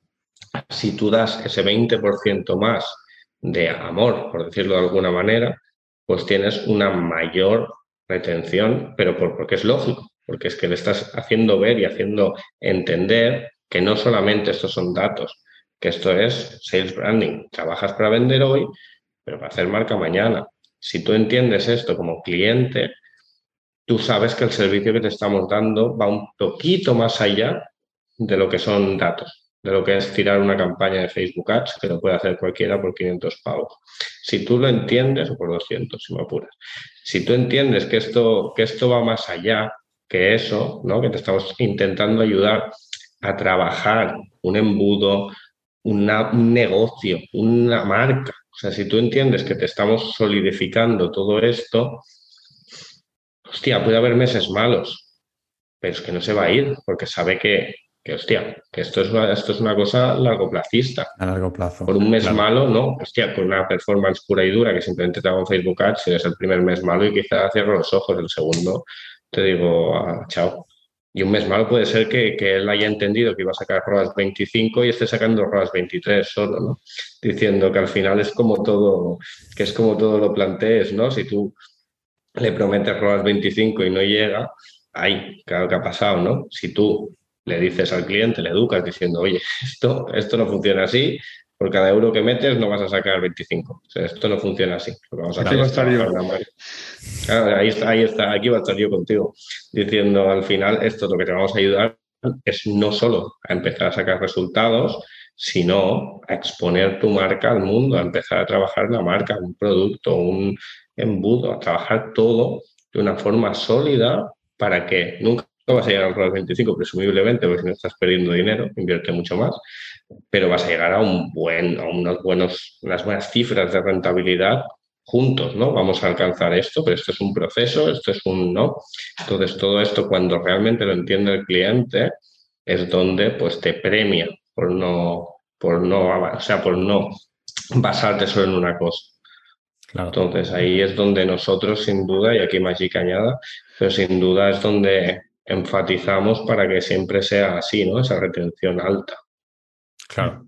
si tú das ese 20% más de amor, por decirlo de alguna manera, pues tienes una mayor retención, pero por, porque es lógico, porque es que le estás haciendo ver y haciendo entender que no solamente estos son datos, que esto es sales branding. Trabajas para vender hoy, pero para hacer marca mañana. Si tú entiendes esto como cliente, tú sabes que el servicio que te estamos dando va un poquito más allá de lo que son datos, de lo que es tirar una campaña de Facebook Ads, que lo puede hacer cualquiera por 500 pavos. Si tú lo entiendes, o por 200, si me apuras, si tú entiendes que esto, que esto va más allá que eso, ¿no? que te estamos intentando ayudar a trabajar un embudo, un negocio, una marca, o sea, si tú entiendes que te estamos solidificando todo esto, hostia, puede haber meses malos, pero es que no se va a ir porque sabe que que hostia, que esto es una, esto es una cosa. A largo plazo. Por un mes malo, no, hostia, con una performance pura y dura que simplemente te hago en Facebook Ads, si es el primer mes malo y quizás cierro los ojos, el segundo te digo, ah, chao. Y un mes malo puede ser que, que, él haya entendido que iba a sacar ROAS 25 y esté sacando ROAS 23 solo, ¿no? Diciendo que al final es como todo, que es como todo lo plantees, ¿no? Si tú le prometes ROAS 25 y no llega, ahí, claro que ha pasado, ¿no? Si tú le dices al cliente, le educas diciendo, oye, esto, esto no funciona así, por cada euro que metes no vas a sacar 25. O sea, esto no funciona así. Vamos a aquí va a estar yo. ahí, está, ahí está, aquí va a estar yo contigo, diciendo al final, esto lo que te vamos a ayudar es no solo a empezar a sacar resultados, sino a exponer tu marca al mundo, a empezar a trabajar una marca, un producto, un embudo, a trabajar todo de una forma sólida para que nunca vas a llegar al ROAS 25, presumiblemente, porque si no estás perdiendo dinero, invierte mucho más, pero vas a llegar a, un buen, a unos buenos, unas buenas cifras de rentabilidad juntos, ¿no? Vamos a alcanzar esto, pero esto es un proceso, esto es un no. Entonces, todo esto, cuando realmente lo entiende el cliente, es donde pues te premia por no, por no, o sea, por no basarte solo en una cosa. Entonces, ahí es donde nosotros, sin duda, y aquí Magic añada, pero sin duda es donde enfatizamos para que siempre sea así, ¿no? Esa retención alta. Claro.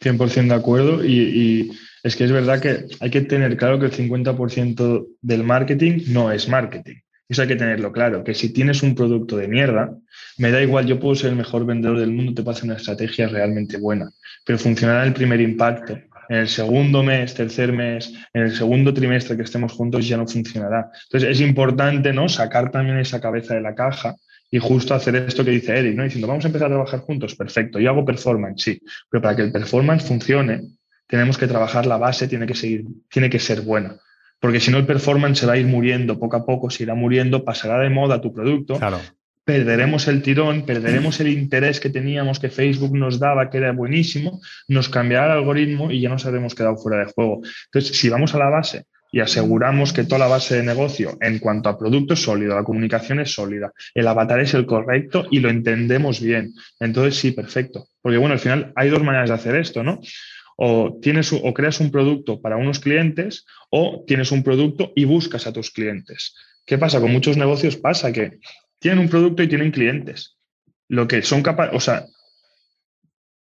100% de acuerdo y, es que es verdad que hay que tener claro que el 50% del marketing no es marketing. Eso hay que tenerlo claro, que si tienes un producto de mierda, me da igual, yo puedo ser el mejor vendedor del mundo, te pasa una estrategia realmente buena, pero funcionará el primer impacto. En el segundo mes, tercer mes, en el segundo trimestre que estemos juntos ya no funcionará. Entonces es importante ¿no? sacar también esa cabeza de la caja y justo hacer esto que dice Eric, ¿no? Diciendo, vamos a empezar a trabajar juntos, perfecto, yo hago performance, sí, pero para que el performance funcione, tenemos que trabajar la base, tiene que, seguir, tiene que ser buena. Porque si no, el performance se va a ir muriendo poco a poco, se irá muriendo, pasará de moda tu producto, claro. perderemos el tirón, perderemos el interés que teníamos, que Facebook nos daba, que era buenísimo, nos cambiará el algoritmo y ya nos habremos quedado fuera de juego. Entonces, si vamos a la base, y aseguramos que toda la base de negocio en cuanto a producto es sólido, la comunicación es sólida, el avatar es el correcto y lo entendemos bien. Entonces, sí, perfecto. Porque bueno, al final hay dos maneras de hacer esto, ¿no? O, tienes, o creas un producto para unos clientes o tienes un producto y buscas a tus clientes. ¿Qué pasa? Con muchos negocios pasa que tienen un producto y tienen clientes. Lo que son capaces, o sea,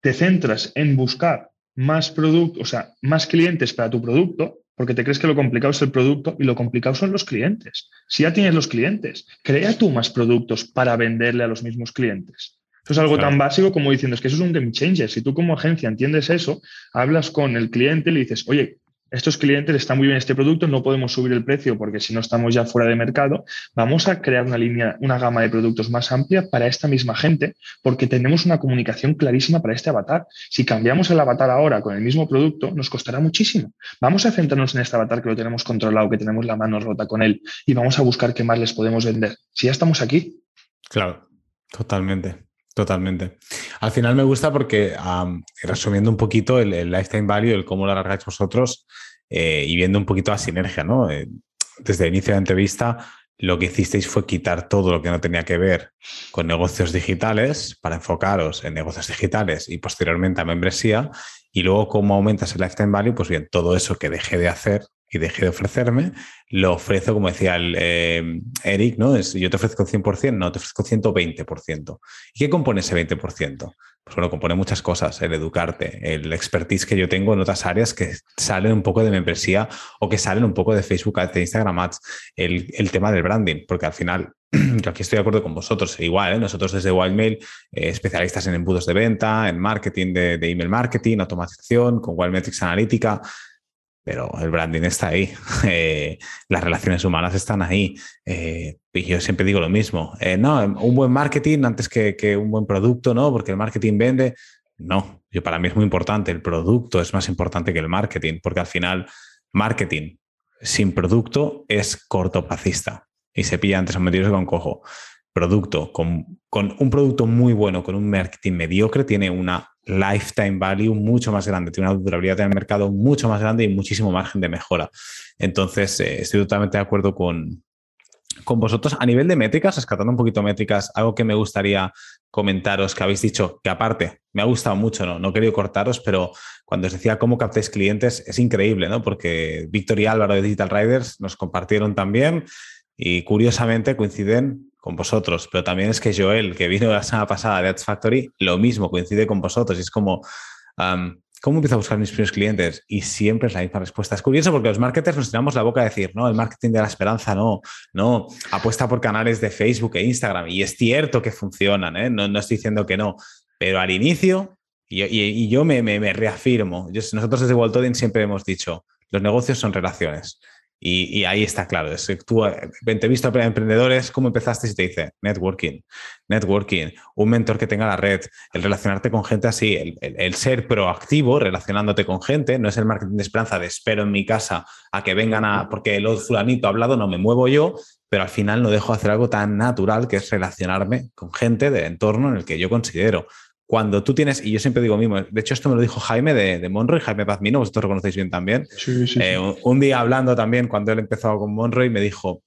te centras en buscar más productos, o sea, más clientes para tu producto porque te crees que lo complicado es el producto y lo complicado son los clientes. Si ya tienes los clientes, crea tú más productos para venderle a los mismos clientes. Eso es algo tan básico como diciendo, es que eso es un game changer. Si tú como agencia entiendes eso, hablas con el cliente y le dices, oye, estos clientes están muy bien este producto, no podemos subir el precio porque si no estamos ya fuera de mercado, vamos a crear una línea, una gama de productos más amplia para esta misma gente porque tenemos una comunicación clarísima para este avatar. Si cambiamos el avatar ahora con el mismo producto, nos costará muchísimo. Vamos a centrarnos en este avatar que lo tenemos controlado, que tenemos la mano rota con él y vamos a buscar qué más les podemos vender. Si ya estamos aquí. Claro, totalmente. Totalmente. Al final me gusta porque, resumiendo un poquito el, lifetime value, el cómo lo alargáis vosotros eh, y viendo un poquito la sinergia, ¿no? Eh, desde el inicio de la entrevista, lo que hicisteis fue quitar todo lo que no tenía que ver con negocios digitales para enfocaros en negocios digitales y posteriormente a membresía. Y luego, cómo aumentas el lifetime value, pues bien, todo eso que dejé de hacer y dejé de ofrecerme, lo ofrezco, como decía el, eh, Eric, ¿no? Es, yo te ofrezco 100%, no, te ofrezco 120%. ¿Y qué compone ese 20%? Pues bueno, compone muchas cosas, el educarte, el expertise que yo tengo en otras áreas que salen un poco de membresía o que salen un poco de Facebook de Instagram Ads, el, tema del branding, porque al final yo aquí estoy de acuerdo con vosotros, igual, ¿eh? nosotros desde Wildmail, eh, especialistas en embudos de venta, en marketing de, de, email marketing, automatización, con Wildmetrics Analítica, pero el branding está ahí, eh, las relaciones humanas están ahí. Eh, y yo siempre digo lo mismo, eh, no, un buen marketing antes que, un buen producto, ¿no? Porque el marketing vende. No, yo para mí es muy importante, el producto es más importante que el marketing, porque al final marketing sin producto es cortoplacista y se pilla antes a medirse con cojo. Producto, con un producto muy bueno, con un marketing mediocre, tiene una lifetime value mucho más grande, tiene una durabilidad en el mercado mucho más grande y muchísimo margen de mejora. Entonces, eh, estoy totalmente de acuerdo con, con vosotros a nivel de métricas, rescatando un poquito métricas, algo que me gustaría comentaros que habéis dicho, que aparte me ha gustado mucho, no, no he querido cortaros, pero cuando os decía cómo captáis clientes es increíble, ¿no? Porque Víctor y Álvaro de Digital Riders nos compartieron también y curiosamente coinciden con vosotros, pero también es que Joel, que vino la semana pasada de Ads Factory, lo mismo, coincide con vosotros y es como... ¿Cómo empiezo a buscar mis primeros clientes? Y siempre es la misma respuesta. Es curioso porque los marketers nos tiramos la boca a decir, no, el marketing de la esperanza no, no, apuesta por canales de Facebook e Instagram. Y es cierto que funcionan, ¿eh? no, no estoy diciendo que no, pero al inicio, y, yo me, me, reafirmo, nosotros desde Walt siempre hemos dicho, los negocios son relaciones. Y, ahí está claro. Es, tú, eh, te he visto emprendedores, ¿cómo empezaste? Y te dice networking, networking, un mentor que tenga la red, el relacionarte con gente así, el, ser proactivo relacionándote con gente, no es el marketing de esperanza de espero en mi casa a que vengan a, porque el fulanito ha hablado, no me muevo yo, pero al final no dejo de hacer algo tan natural que es relacionarme con gente del entorno en el que yo considero cuando tú tienes, y yo siempre digo mismo, de hecho esto me lo dijo Jaime de, de Monroy, Jaime Pazmino, vosotros lo conocéis bien también. Eh, un, día hablando también, cuando él empezó con Monroy, me dijo,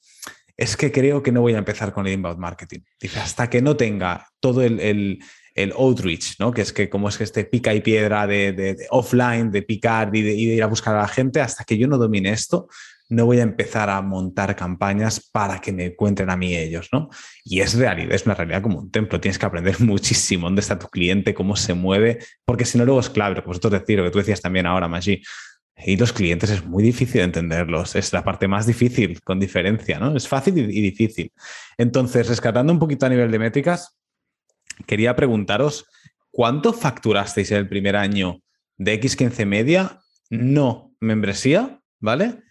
es que creo que no voy a empezar con el inbound marketing. Dice, hasta que no tenga todo el, el, outreach, ¿no? que es que como es que este pica y piedra de, offline, de picar y de, ir a buscar a la gente, hasta que yo no domine esto, no voy a empezar a montar campañas para que me encuentren a mí ellos, ¿no? Y es realidad, es una realidad como un templo. Tienes que aprender muchísimo dónde está tu cliente, cómo se mueve, porque si no, luego es clave, lo que vosotros decís, lo que tú decías también ahora, Maggi. Y los clientes es muy difícil entenderlos, es la parte más difícil, con diferencia, ¿no? Es fácil y, difícil. Entonces, rescatando un poquito a nivel de métricas, quería preguntaros, ¿cuánto facturasteis en el primer año de X15 Media? No membresía, ¿vale?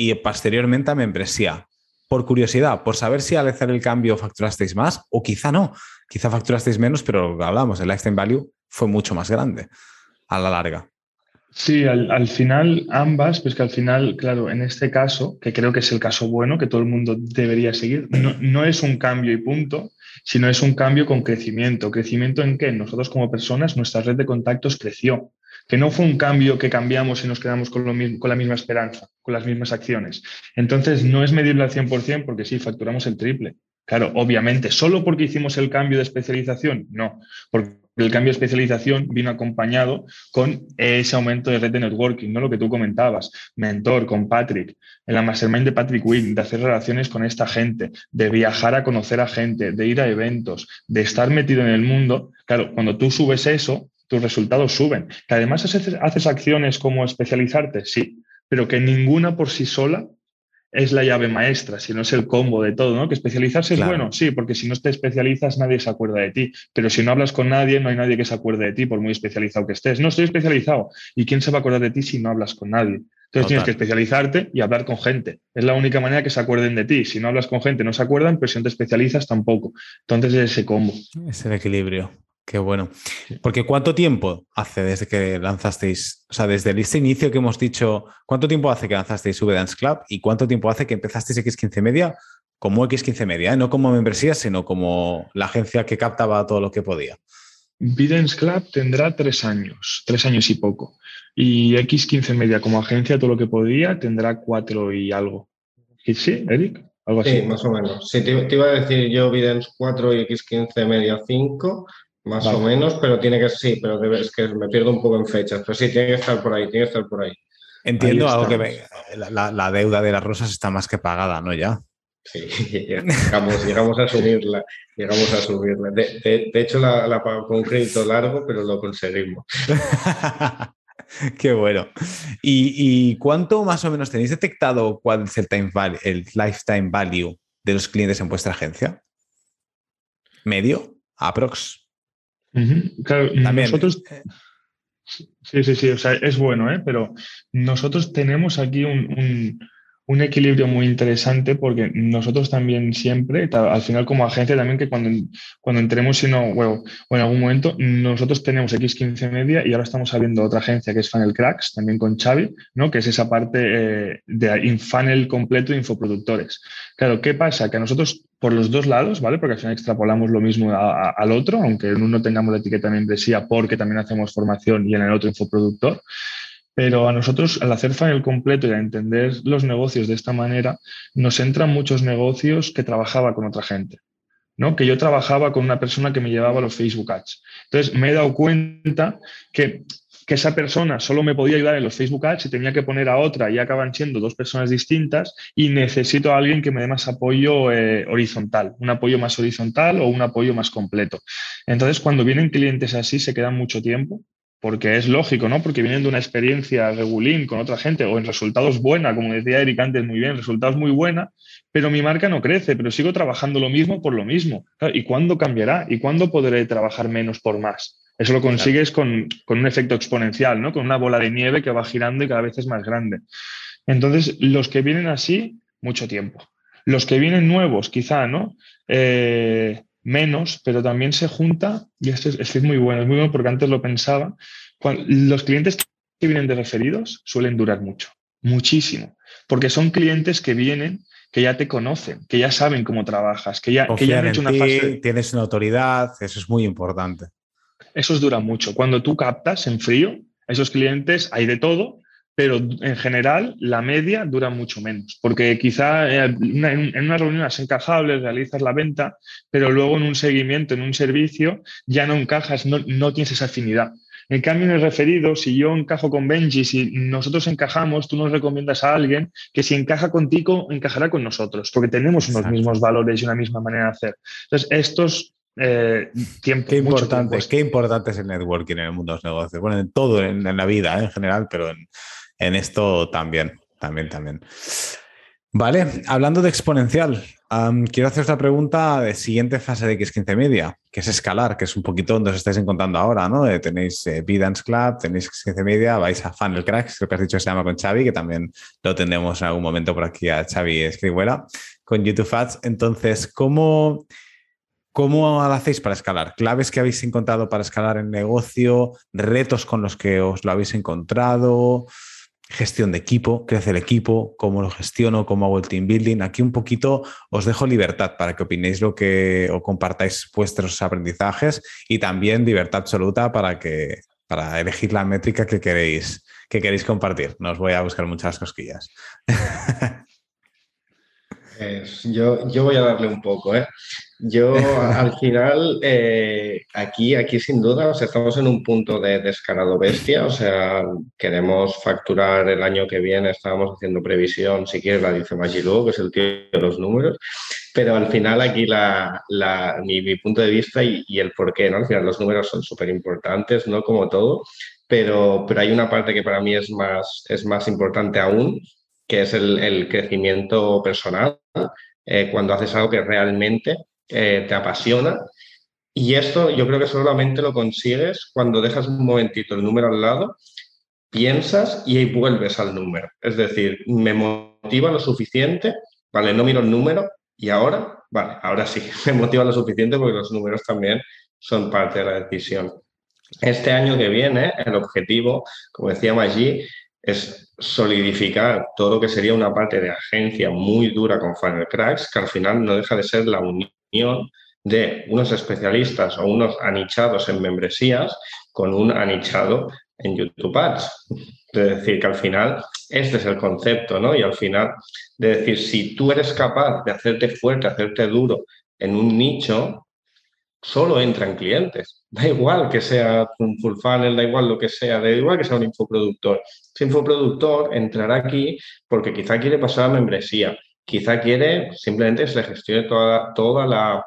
Y posteriormente a membresía. Por curiosidad, por saber si al hacer el cambio facturasteis más o quizá no. Quizá facturasteis menos, pero hablamos, el lifetime value fue mucho más grande a la larga. Sí, al, final ambas, pues que al final, claro, en este caso, que creo que es el caso bueno, que todo el mundo debería seguir, no, no es un cambio y punto, sino es un cambio con crecimiento. ¿Crecimiento en qué? Nosotros como personas, nuestra red de contactos creció que no fue un cambio que cambiamos y nos quedamos con, lo con, la misma esperanza, con las mismas acciones. Entonces, no es medible al 100% porque sí, facturamos el triple. Claro, obviamente, solo porque hicimos el cambio de especialización, no, porque el cambio de especialización vino acompañado con ese aumento de red de networking, ¿no? Lo que tú comentabas, mentor con Patrick, en la mastermind de Patrick Wynn, de hacer relaciones con esta gente, de viajar a conocer a gente, de ir a eventos, de estar metido en el mundo. Claro, cuando tú subes eso, tus resultados suben. Que además haces, acciones como especializarte, sí, pero que ninguna por sí sola es la llave maestra, sino es el combo de todo, ¿no? Que especializarse es bueno, sí, porque si no te especializas nadie se acuerda de ti, pero si no hablas con nadie, no hay nadie que se acuerde de ti, por muy especializado que estés. No estoy especializado. ¿Y quién se va a acordar de ti si no hablas con nadie? Entonces tienes que especializarte y hablar con gente. Es la única manera que se acuerden de ti. Si no hablas con gente, no se acuerdan, pero si no te especializas, tampoco. Entonces es ese combo. Es el equilibrio. Qué bueno. Porque ¿cuánto tiempo hace desde que lanzasteis, o sea, desde ese inicio que hemos dicho, ¿cuánto tiempo hace que lanzasteis V Dance Club y cuánto tiempo hace que empezasteis X15 Media como X15 Media, eh? no como membresía, sino como la agencia que captaba todo lo que podía? Vidence Club tendrá tres años, tres años y poco. Y X15 Media como agencia, todo lo que podía, tendrá cuatro y algo. ¿Sí, Eric? Algo así. Sí, más o menos. Sí, te, iba a decir yo Vidence 4 y X15 Media 5 más o menos, pero tiene que sí, pero es que me pierdo un poco en fechas. Pero sí, tiene que estar por ahí, tiene que estar por ahí. Entiendo algo que la, deuda de las rosas está más que pagada, ¿no? Ya. Sí, llegamos, llegamos a subirla, llegamos a subirla. De, hecho, la, la con un crédito largo, pero lo conseguimos. Qué bueno. ¿Y, cuánto más o menos tenéis detectado cuál es el, time el lifetime value de los clientes en vuestra agencia? ¿Medio? ¿Aprox? Claro, nosotros. Eh, sí, sí, sí, o sea, es bueno, ¿eh? pero nosotros tenemos aquí un, un equilibrio muy interesante porque nosotros también siempre, al final como agencia también que cuando, cuando entremos, sino, bueno, o en algún momento, nosotros tenemos X15 Media y ahora estamos abriendo otra agencia que es Funnel Cracks, también con Xavi, ¿no? que es esa parte eh, de funnel completo de infoproductores. Claro, ¿qué pasa? Que nosotros por los dos lados, ¿vale? Porque al final extrapolamos lo mismo al otro, aunque en uno tengamos la etiqueta de membresía porque también hacemos formación y en el otro infoproductor. Pero a nosotros, al hacer funnel completo y a entender los negocios de esta manera, nos entran muchos negocios que trabajaba con otra gente. ¿no? Que yo trabajaba con una persona que me llevaba los Facebook Ads. Entonces me he dado cuenta que que esa persona solo me podía ayudar en los Facebook Ads y tenía que poner a otra y acaban siendo dos personas distintas y necesito a alguien que me dé más apoyo eh, horizontal, un apoyo más horizontal o un apoyo más completo. Entonces, cuando vienen clientes así, se quedan mucho tiempo porque es lógico, ¿no? Porque vienen de una experiencia regulín con otra gente o en resultados buena, como decía Eric antes muy bien, resultados muy buena, pero mi marca no crece, pero sigo trabajando lo mismo por lo mismo. ¿Y cuándo cambiará? ¿Y cuándo podré trabajar menos por más? Eso lo consigues con, un efecto exponencial, ¿no? Con una bola de nieve que va girando y cada vez es más grande. Entonces, los que vienen así, mucho tiempo. Los que vienen nuevos, quizá, ¿no? Eh, menos, pero también se junta, y esto es, muy bueno, es muy bueno porque antes lo pensaba, los clientes que vienen de referidos suelen durar mucho, muchísimo, porque son clientes que vienen que ya te conocen, que ya saben cómo trabajas, que ya, que ya han hecho una fase. Tienes una autoridad, eso es muy importante esos duran mucho. Cuando tú captas en frío, esos clientes hay de todo, pero en general la media dura mucho menos, porque quizá eh, en una reunión has encajable, realizas la venta, pero luego en un seguimiento, en un servicio, ya no encajas, no, no tienes esa afinidad. En cambio, en el referido, si yo encajo con Benji, si nosotros encajamos, tú nos recomiendas a alguien que si encaja contigo, encajará con nosotros, porque tenemos unos mismos valores y una misma manera de hacer. Entonces, estos eh, tiempo. Qué importante, qué importante es el networking en el mundo de los negocios. Bueno, en todo, en, la vida ¿eh? en general, pero en, esto también, también, también. Vale, hablando de exponencial, quiero hacer otra pregunta de siguiente fase de X15 Media, que es escalar, que es un poquito donde os estáis encontrando ahora, ¿no? Eh, tenéis eh, Club, tenéis X15 Media, vais a Funnel Cracks, creo que has dicho que se llama con Xavi, que también lo tendremos en algún momento por aquí a Xavi Escribuela, con YouTube Ads. Entonces, ¿cómo, ¿Cómo hacéis para escalar? ¿Claves que habéis encontrado para escalar el negocio? ¿Retos con los que os lo habéis encontrado? Gestión de equipo, ¿qué hace el equipo? ¿Cómo lo gestiono? ¿Cómo hago el team building? Aquí un poquito os dejo libertad para que opinéis lo que o compartáis vuestros aprendizajes y también libertad absoluta para que para elegir la métrica que queréis que queréis compartir. No os voy a buscar muchas cosquillas. Pues yo, yo voy a darle un poco, ¿eh? Yo al final, eh, aquí, aquí sin duda, estamos en un punto de descarado bestia, o sea, queremos facturar el año que viene, estábamos haciendo previsión, si quieres la dice Magilú, que es el tío de los números, pero al final aquí la, mi, punto de vista y, y, el por qué, ¿no? Al final los números son súper importantes, ¿no? Como todo, pero, pero hay una parte que para mí es más, es más importante aún, que es el, crecimiento personal, eh, cuando haces algo que realmente eh, te apasiona. Y esto yo creo que solamente lo consigues cuando dejas un momentito el número al lado, piensas y ahí vuelves al número. Es decir, me motiva lo suficiente, vale, no miro el número y ahora, vale, ahora sí, me motiva lo suficiente porque los números también son parte de la decisión. Este año que viene, el objetivo, como decía Maggi, es solidificar todo lo que sería una parte de agencia muy dura con Funnel Cracks, que al final no deja de ser la unión de unos especialistas o unos anichados en membresías con un anichado en YouTube Ads. Es decir, que al final este es el concepto, ¿no? Y al final, de decir, si tú eres capaz de hacerte fuerte, hacerte duro en un nicho, solo entran clientes. Da igual que sea un full funnel, da igual lo que sea, da igual que sea un infoproductor. Ese infoproductor entrará aquí porque quizá quiere pasar a membresía, quizá quiere simplemente se le gestione toda, toda la,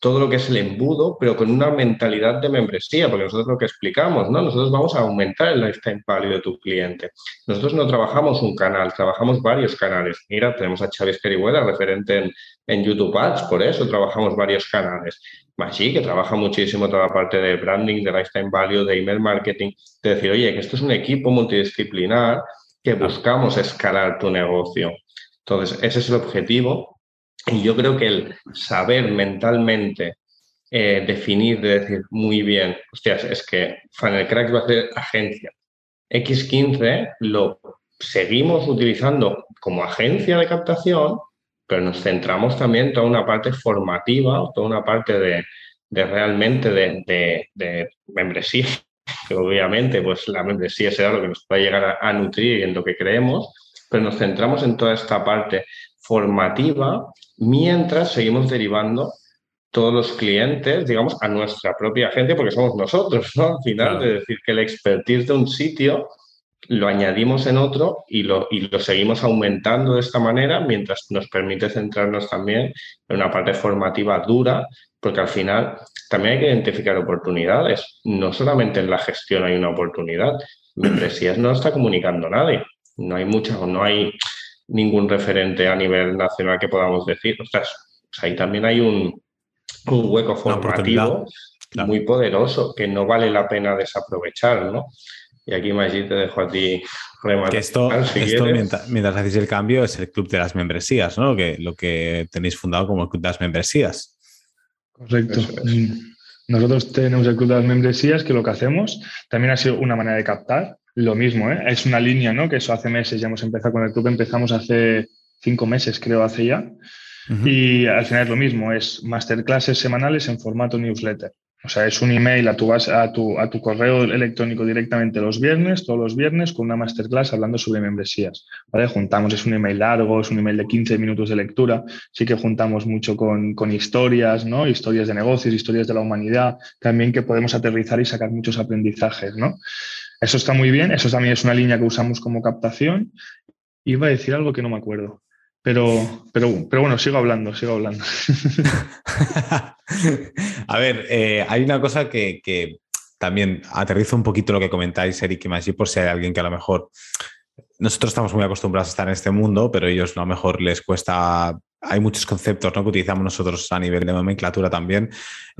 todo lo que es el embudo, pero con una mentalidad de membresía, porque nosotros lo que explicamos, ¿no? Nosotros vamos a aumentar el lifetime value de tu cliente. Nosotros no trabajamos un canal, trabajamos varios canales. Mira, tenemos a Chávez Perihuela, referente en, en YouTube Ads, por eso trabajamos varios canales. Maggi, que trabaja muchísimo toda la parte de branding, de lifetime value, de email marketing, de decir, oye, que esto es un equipo multidisciplinar que buscamos escalar tu negocio. Entonces, ese es el objetivo y yo creo que el saber mentalmente eh, definir, de decir muy bien, hostias, es que Funnel va a ser agencia. X15 lo seguimos utilizando como agencia de captación, pero nos centramos también en toda una parte formativa, toda una parte de, realmente de, de, membresía, que obviamente pues la membresía será lo que nos puede llegar a, nutrir en lo que creemos, pero nos centramos en toda esta parte formativa mientras seguimos derivando todos los clientes, digamos, a nuestra propia gente, porque somos nosotros, ¿no? Al final, de decir que el expertise de un sitio lo añadimos en otro y lo, y lo seguimos aumentando de esta manera mientras nos permite centrarnos también en una parte formativa dura, porque al final también hay que identificar oportunidades. No solamente en la gestión hay una oportunidad, membresías no está comunicando nadie. No hay mucha, no hay ningún referente a nivel nacional que podamos decir. Ostras, pues ahí también hay un, un hueco formativo muy poderoso que no vale la pena desaprovechar, ¿no? Y aquí, Maggi, te dejo a ti Que esto, esto mientras, mientras, hacéis el cambio, es el club de las membresías, ¿no? Lo que, lo que tenéis fundado como el club de las membresías. Correcto. Nosotros tenemos el club de las membresías, que lo que hacemos también ha sido una manera de captar. Lo mismo, ¿eh? es una línea, ¿no? Que eso hace meses ya hemos empezado con el club, empezamos hace cinco meses, creo, hace ya. Y al final es lo mismo, es masterclasses semanales en formato newsletter. O sea, es un email a tu, a, tu, a tu correo electrónico directamente los viernes, todos los viernes, con una masterclass hablando sobre membresías. ¿vale? Juntamos, es un email largo, es un email de 15 minutos de lectura. Sí que juntamos mucho con, con historias, ¿no? Historias de negocios, historias de la humanidad, también que podemos aterrizar y sacar muchos aprendizajes, ¿no? Eso está muy bien, eso también es una línea que usamos como captación. Iba a decir algo que no me acuerdo. Pero, pero, pero bueno, sigo hablando, sigo hablando. a ver, eh, hay una cosa que, también aterriza un poquito lo que comentáis, Eric y Maggi, por si hay alguien que a lo mejor nosotros estamos muy acostumbrados a estar en este mundo, pero ellos a lo mejor les cuesta. Hay muchos conceptos ¿no? que utilizamos nosotros a nivel de nomenclatura también.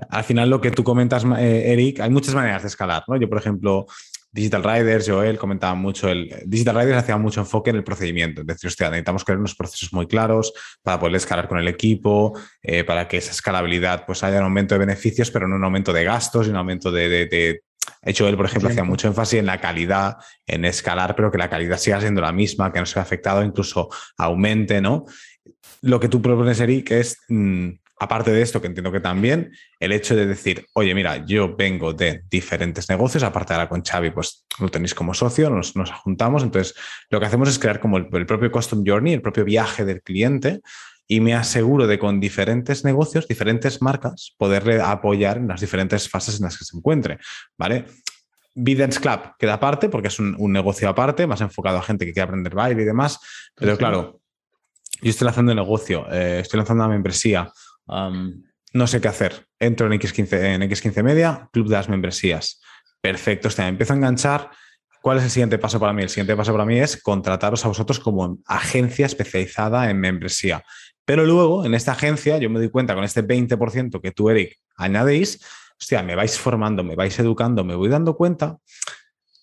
Al final, lo que tú comentas, eh, Eric, hay muchas maneras de escalar. ¿no? Yo, por ejemplo, Digital Riders, Joel comentaba mucho, el Digital Riders hacía mucho enfoque en el procedimiento, es decir, hostia, necesitamos crear unos procesos muy claros para poder escalar con el equipo, eh, para que esa escalabilidad pues haya un aumento de beneficios, pero no un aumento de gastos y un aumento de, de, de... hecho, él, por ejemplo, hacía mucho énfasis en la calidad, en escalar, pero que la calidad siga siendo la misma, que no se vea afectado, incluso aumente, ¿no? Lo que tú propones, Eric, es mm, Aparte de esto, que entiendo que también, el hecho de decir, oye, mira, yo vengo de diferentes negocios, aparte ahora con Xavi, pues lo tenéis como socio, nos, nos juntamos, entonces lo que hacemos es crear como el, propio Custom Journey, el propio viaje del cliente, y me aseguro de con diferentes negocios, diferentes marcas, poderle apoyar en las diferentes fases en las que se encuentre, ¿vale? Bidens Club queda aparte porque es un, negocio aparte, más enfocado a gente que quiere aprender baile y demás, pero claro, yo estoy lanzando un negocio, eh, estoy lanzando una membresía, no sé qué hacer. Entro en X15, en X15 Media, Club de las Membresías. Perfecto, está, empiezo a enganchar. ¿Cuál es el siguiente paso para mí? El siguiente paso para mí es contrataros a vosotros como agencia especializada en membresía. Pero luego, en esta agencia, yo me doy cuenta con este 20% que tú, Eric, añadéis, hostia, me vais formando, me vais educando, me voy dando cuenta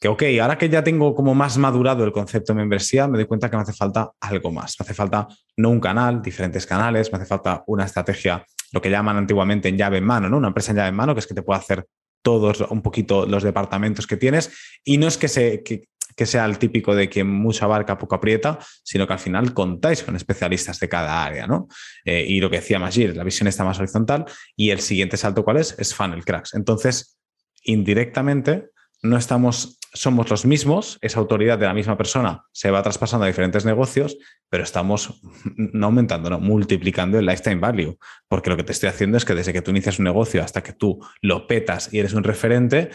que, ok, ahora que ya tengo como más madurado el concepto de membresía, me doy cuenta que me hace falta algo más. Me hace falta no un canal, diferentes canales, me hace falta una estrategia, lo que llaman antiguamente en llave en mano, ¿no? Una empresa en llave en mano, que es que te puede hacer todos un poquito los departamentos que tienes. Y no es que, se, que, sea el típico de que mucha barca poco aprieta, sino que al final contáis con especialistas de cada área, ¿no? Eh, y lo que decía Magir, la visión está más horizontal y el siguiente salto, ¿cuál es? Es funnel cracks. Entonces, indirectamente, no estamos somos los mismos, esa autoridad de la misma persona se va traspasando a diferentes negocios, pero estamos no aumentando, no, multiplicando el lifetime value, porque lo que te estoy haciendo es que desde que tú inicias un negocio hasta que tú lo petas y eres un referente,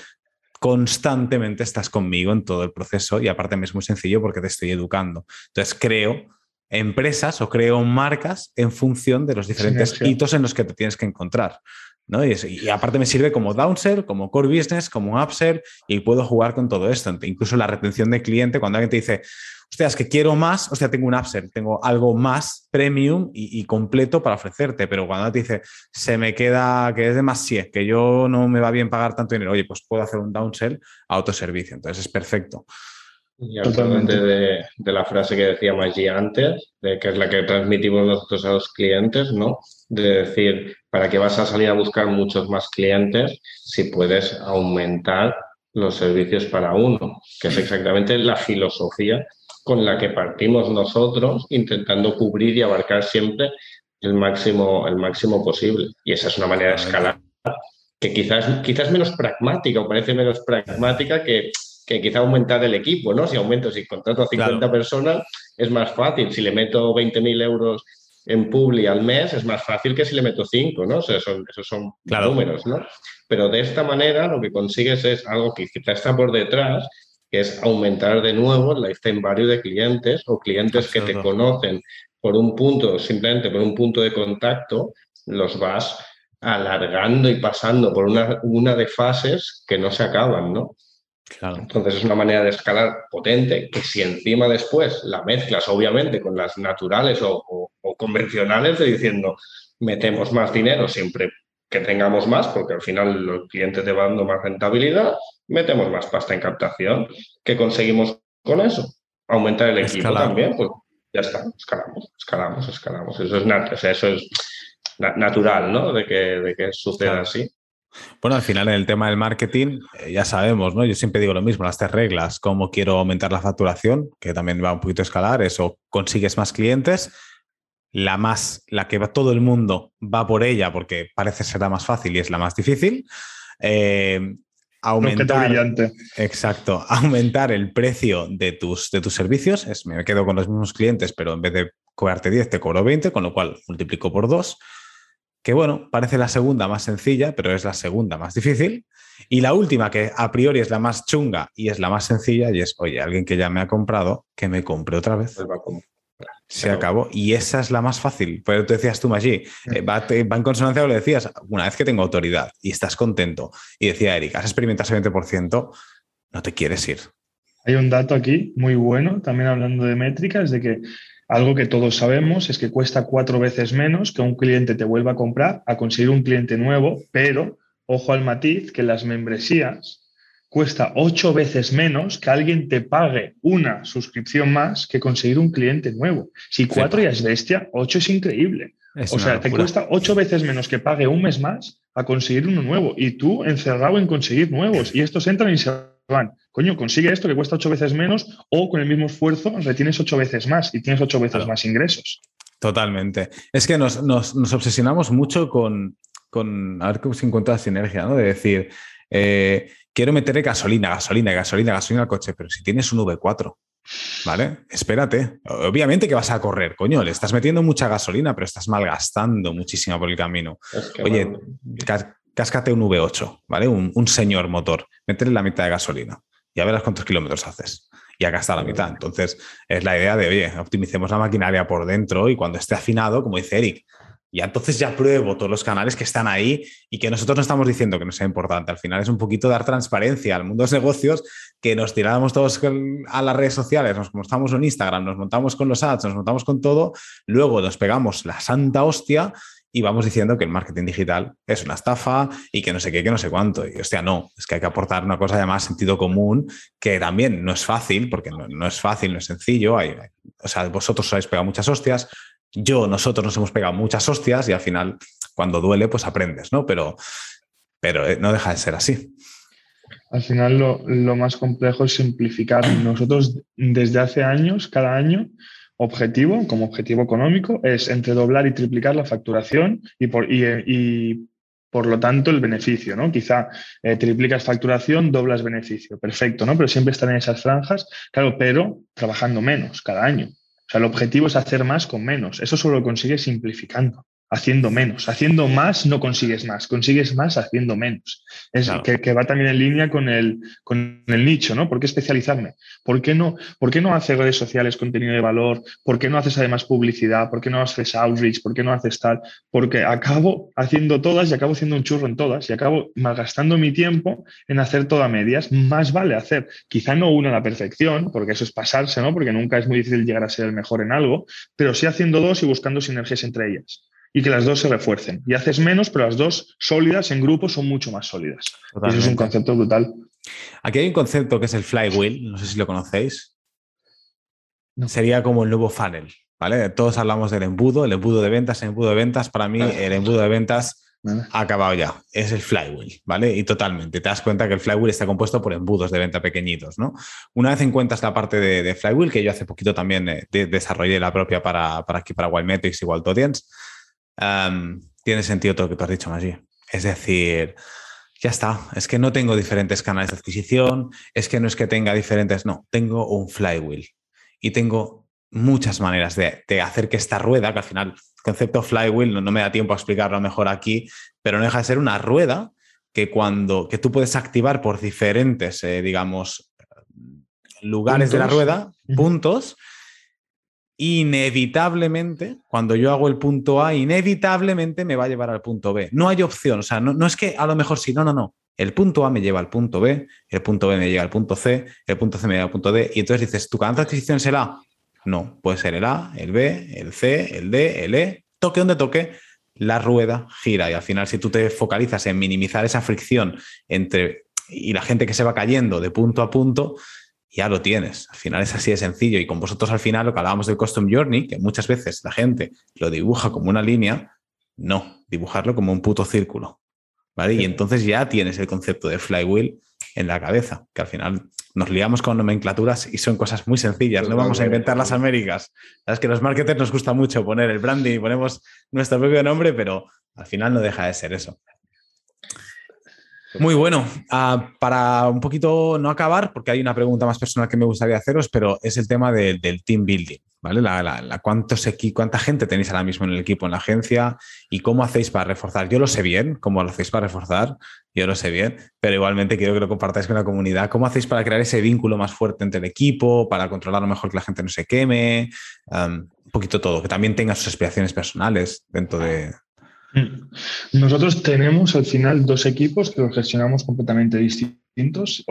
constantemente estás conmigo en todo el proceso y aparte me es muy sencillo porque te estoy educando. Entonces creo empresas o creo marcas en función de los diferentes hitos en los que te tienes que encontrar. Y, aparte me sirve como downsell, como core business, como upsell y puedo jugar con todo esto. Incluso la retención de cliente, cuando alguien te dice, hostia, es que quiero más, o sea, tengo un upsell, tengo algo más premium y, completo para ofrecerte, pero cuando te dice, se me queda, que es demasiado, que yo no me va bien pagar tanto dinero, oye, pues puedo hacer un downsell a otro servicio. Entonces es perfecto. Y actualmente de, de, la frase que decía Maggi antes, de que es la que transmitimos nosotros a los clientes, ¿no? De decir, ¿para qué vas a salir a buscar muchos más clientes si puedes aumentar los servicios para uno? Que es exactamente la filosofía con la que partimos nosotros, intentando cubrir y abarcar siempre el máximo, el máximo posible. Y esa es una manera de escalar que quizás, quizás menos pragmática o parece menos pragmática que, que quizá aumentar el equipo, ¿no? Si aumento, si contrato a 50 personas, es más fácil. Si le meto 20.000 euros en Publi al mes, es más fácil que si le meto 5, ¿no? O sea, son, esos son números, ¿no? Pero de esta manera lo que consigues es algo que quizá está por detrás, que es aumentar de nuevo el lifetime value de clientes o clientes que te conocen por un punto, simplemente por un punto de contacto, los vas alargando y pasando por una, una de fases que no se acaban, ¿no? Entonces es una manera de escalar potente que si encima después la mezclas obviamente con las naturales o, convencionales de diciendo metemos más dinero siempre que tengamos más, porque al final los clientes te van dando más rentabilidad, metemos más pasta en captación. ¿Qué conseguimos con eso? Aumentar el equipo también, pues ya está, escalamos, escalamos, escalamos. Eso es, eso es natural, ¿no? De que, de que suceda así. Bueno, al final en el tema del marketing eh, ya sabemos, ¿no? Yo siempre digo lo mismo, las tres reglas, cómo quiero aumentar la facturación, que también va un poquito a escalar, eso consigues más clientes, la más, la que todo el mundo va por ella porque parece ser la más fácil y es la más difícil. Eh, aumentar, exacto, aumentar el precio de tus, de tus servicios. Es, me quedo con los mismos clientes, pero en vez de cobrarte 10, te cobro 20, con lo cual multiplico por 2 que bueno, parece la segunda más sencilla, pero es la segunda más difícil. Y la última, que a priori es la más chunga y es la más sencilla, y es, oye, alguien que ya me ha comprado, que me compre otra vez. Se acabó. Y esa es la más fácil. Pero tú decías tú, Maggi, eh, va, en consonancia con lo que decías, una vez que tengo autoridad y estás contento, y decía Eric, has experimentado ese 20%, no te quieres ir. Hay un dato aquí muy bueno, también hablando de métricas, de que algo que todos sabemos es que cuesta cuatro veces menos que un cliente te vuelva a comprar a conseguir un cliente nuevo, pero ojo al matiz que las membresías cuesta ocho veces menos que alguien te pague una suscripción más que conseguir un cliente nuevo. Si cuatro ya es bestia, ocho es increíble. o sea, te cuesta ocho veces menos que pague un mes más a conseguir uno nuevo y tú encerrado en conseguir nuevos. Y estos entran y se van. Coño, consigue esto que cuesta ocho veces menos o con el mismo esfuerzo retienes ocho veces más y tienes ocho veces más ingresos. Totalmente. Es que nos, obsesionamos mucho con, con, a ver cómo se encuentra la sinergia, ¿no? De decir, eh, quiero meterle gasolina, gasolina, gasolina, gasolina al coche, pero si tienes un V4, ¿vale? Espérate. Obviamente que vas a correr, coño, le estás metiendo mucha gasolina, pero estás malgastando muchísimo por el camino. Oye, cáscate un V8, ¿vale? Un, señor motor, métele la mitad de gasolina. Ya verás cuántos kilómetros haces. Y acá está la mitad. Entonces, es la idea de, oye, optimicemos la maquinaria por dentro y cuando esté afinado, como dice Eric, y entonces ya pruebo todos los canales que están ahí y que nosotros no estamos diciendo que no sea importante. Al final es un poquito dar transparencia al mundo de los negocios, que nos tiramos todos a las redes sociales, nos montamos en Instagram, nos montamos con los ads, nos montamos con todo, luego nos pegamos la santa hostia y vamos diciendo que el marketing digital es una estafa y que no sé qué, que no sé cuánto. Y hostia, no, es que hay que aportar una cosa llamada sentido común, que también no es fácil, porque no, es fácil, no es sencillo. Hay, o sea, vosotros os habéis pegado muchas hostias, yo, nosotros nos hemos pegado muchas hostias y al final, cuando duele, pues aprendes, ¿no? Pero, pero eh, no deja de ser así. Al final lo, lo más complejo es simplificar. Nosotros desde hace años, cada año, objetivo, como objetivo económico, es entre doblar y triplicar la facturación y por, y, por lo tanto el beneficio, ¿no? Quizá eh, triplicas facturación, doblas beneficio, perfecto, ¿no? Pero siempre están en esas franjas, claro, pero trabajando menos cada año. O sea, el objetivo es hacer más con menos. Eso solo lo consigues simplificando haciendo menos. Haciendo más no consigues más, consigues más haciendo menos. Es que, va también en línea con el, con el nicho, ¿no? ¿Por qué especializarme? ¿Por qué, no, ¿Por qué no haces redes sociales contenido de valor? ¿Por qué no haces además publicidad? ¿Por qué no haces outreach? ¿Por qué no haces tal? Porque acabo haciendo todas y acabo haciendo un churro en todas y acabo malgastando mi tiempo en hacer todas medias. Más vale hacer, quizá no una a la perfección, porque eso es pasarse, ¿no? Porque nunca es muy difícil llegar a ser el mejor en algo, pero sí haciendo dos y buscando sinergias entre ellas y que las dos se refuercen. Y haces menos, pero las dos sólidas en grupo son mucho más sólidas. Eso es un concepto brutal. Aquí hay un concepto que es el flywheel, no sé si lo conocéis. Sería como el nuevo funnel, ¿vale? Todos hablamos del embudo, el embudo de ventas, el embudo de ventas. Para mí, el embudo de ventas ha acabado ya. Es el flywheel, ¿vale? Y totalmente. Te das cuenta que el flywheel está compuesto por embudos de venta pequeñitos, ¿no? Una vez encuentras la parte de, flywheel, que yo hace poquito también eh, desarrollé la propia para, para aquí, para Wildmetrics y Wild Tiene sentido todo lo que tú has dicho, allí. Es decir, ya está. Es que no tengo diferentes canales de adquisición, es que no es que tenga diferentes, no, tengo un flywheel y tengo muchas maneras de, hacer que esta rueda, que al final el concepto flywheel no, me da tiempo a explicarlo mejor aquí, pero no deja de ser una rueda que cuando que tú puedes activar por diferentes, eh, digamos, lugares de la rueda, puntos, inevitablemente, cuando yo hago el punto A, inevitablemente me va a llevar al punto B. No hay opción, o sea, no, es que a lo mejor sí, no, no, no. El punto A me lleva al punto B, el punto B me lleva al punto C, el punto C me lleva al punto D, y entonces dices, ¿tu canal de adquisición es el A? No, puede ser el A, el B, el C, el D, el E, toque donde toque, la rueda gira y al final si tú te focalizas en minimizar esa fricción entre y la gente que se va cayendo de punto a punto, ya lo tienes. Al final es así de sencillo. Y con vosotros al final lo que hablábamos del Custom Journey, que muchas veces la gente lo dibuja como una línea, no, dibujarlo como un puto círculo. ¿Vale? Y entonces ya tienes el concepto de flywheel en la cabeza, que al final nos liamos con nomenclaturas y son cosas muy sencillas. Pues no vamos a inventar las Américas. Sabes que los marketers nos gusta mucho poner el branding y ponemos nuestro propio nombre, pero al final no deja de ser eso. Muy bueno. Ah, para un poquito no acabar, porque hay una pregunta más personal que me gustaría haceros, pero es el tema del team building, ¿vale? La, cuántos ¿Cuánta gente tenéis ahora mismo en el equipo, en la agencia? ¿Y cómo hacéis para reforzar? Yo lo sé bien, cómo lo hacéis para reforzar, yo lo sé bien, pero igualmente quiero que lo compartáis con la comunidad. ¿Cómo hacéis para crear ese vínculo más fuerte entre el equipo, para controlar lo mejor que la gente no se queme? un poquito todo, que también tenga sus aspiraciones personales dentro de. Nosotros tenemos al final dos equipos que los gestionamos completamente distintos.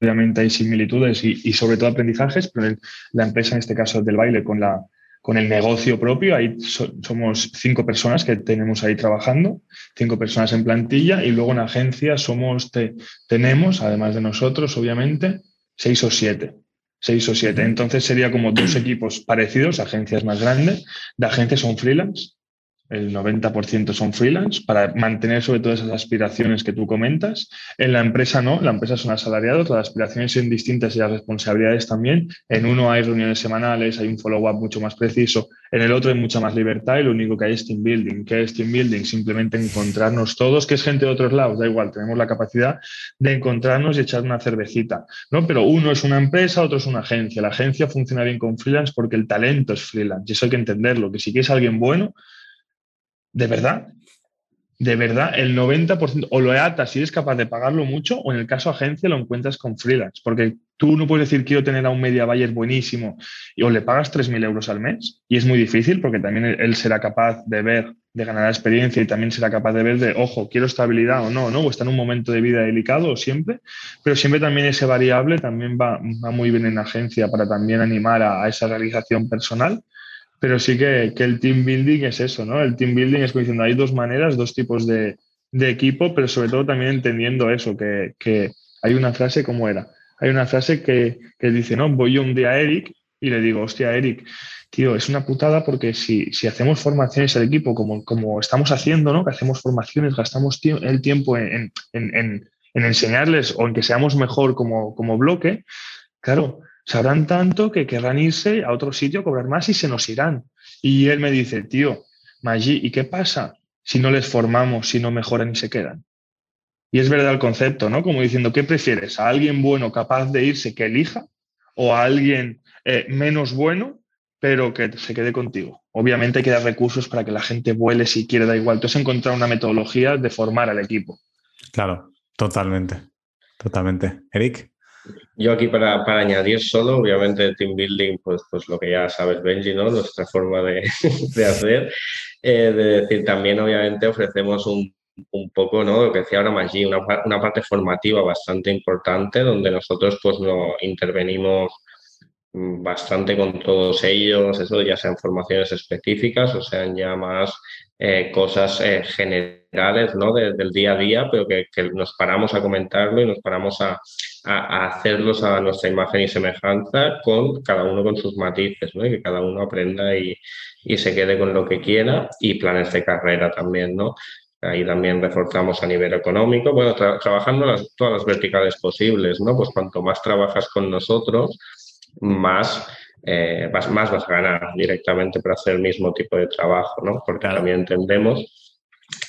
Obviamente hay similitudes y, sobre todo aprendizajes, pero la empresa, en este caso del baile, con, la, con el negocio propio, ahí somos cinco personas que tenemos ahí trabajando, cinco personas en plantilla y luego en agencia somos, tenemos, además de nosotros, obviamente, seis o siete seis o siete. Entonces sería como dos equipos parecidos, agencias más grandes. De agencias son freelance, el 90% son freelance, para mantener sobre todo esas aspiraciones que tú comentas. En la empresa no, la empresa son asalariados, las aspiraciones son distintas y las responsabilidades también. En uno hay reuniones semanales, hay un follow-up mucho más preciso, en el otro hay mucha más libertad y lo único que hay es team building. ¿Qué es team building? Simplemente encontrarnos todos, que es gente de otros lados, da igual, tenemos la capacidad de encontrarnos y echar una cervecita, ¿no? Pero uno es una empresa, otro es una agencia. La agencia funciona bien con freelance porque el talento es freelance y eso hay que entenderlo, que si quieres alguien bueno, de verdad, de verdad, el 90% o lo atas si eres capaz de pagarlo mucho, o en el caso agencia lo encuentras con freelance, porque tú no puedes decir quiero tener a un media buyer buenísimo y o le pagas 3.000 euros al mes, y es muy difícil porque también él será capaz de ver, de ganar experiencia y también será capaz de ver de, ojo, quiero estabilidad o no, ¿no? O está en un momento de vida delicado siempre, pero siempre también ese variable también va, muy bien en agencia para también animar a esa realización personal pero sí que, el team building es eso, ¿no? El team building es como diciendo, hay dos maneras, dos tipos de, equipo, pero sobre todo también entendiendo eso, que, hay una frase como era. Hay una frase que, dice, no, voy un día a Eric y le digo, hostia, Eric, tío, es una putada porque si, si hacemos formaciones al equipo como, como estamos haciendo, ¿no? Que hacemos formaciones, gastamos el tiempo en, en, enseñarles o en que seamos mejor como, como bloque, claro, sabrán tanto que querrán irse a otro sitio a cobrar más y se nos irán. Y él me dice, tío, Maggi, ¿y qué pasa si no les formamos, si no mejoran y se quedan? Y es verdad el concepto, ¿no? Como diciendo, ¿qué prefieres? ¿A alguien bueno capaz de irse que elija? ¿O a alguien eh, menos bueno, pero que se quede contigo? Obviamente hay que dar recursos para que la gente vuele si quiere, da igual. Entonces encontrar una metodología de formar al equipo. Claro, totalmente. Totalmente. Eric. Yo aquí para, añadir solo, obviamente, team building, pues, pues lo que ya sabes, Benji, ¿no? Nuestra forma de, hacer. Eh, de decir, también obviamente ofrecemos un, poco, ¿no? Lo que decía ahora Maggi, una, una parte formativa bastante importante donde nosotros pues no intervenimos bastante con todos ellos, eso ya sean formaciones específicas o sean ya más eh, cosas eh, generales ¿no? del día a día, pero que, nos paramos a comentarlo y nos paramos a, a, hacerlos a nuestra imagen y semejanza con cada uno con sus matices, ¿no? y que cada uno aprenda y, y se quede con lo que quiera y planes de carrera también, ¿no? Ahí también reforzamos a nivel económico, bueno, trabajando las, todas las verticales posibles, ¿no? Pues cuanto más trabajas con nosotros, más, eh, más, vas a ganar directamente para hacer el mismo tipo de trabajo, ¿no? Porque también entendemos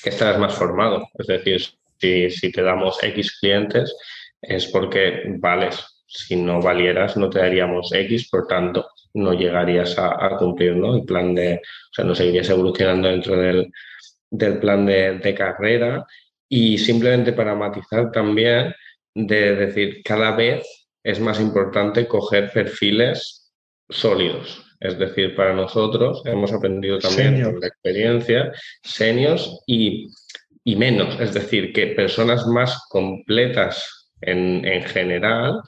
que estarás más formado. Es decir, si, te damos X clientes es porque vales. Si no valieras, no te daríamos X, por tanto, no llegarías a, cumplir ¿no? el plan de, o sea, no seguirías evolucionando dentro del, del plan de, de, carrera. Y simplemente para matizar también, de decir, cada vez es más importante coger perfiles sólidos. Es decir, para nosotros hemos aprendido también por la experiencia, senios y, y, menos. Es decir, que personas más completas en, en general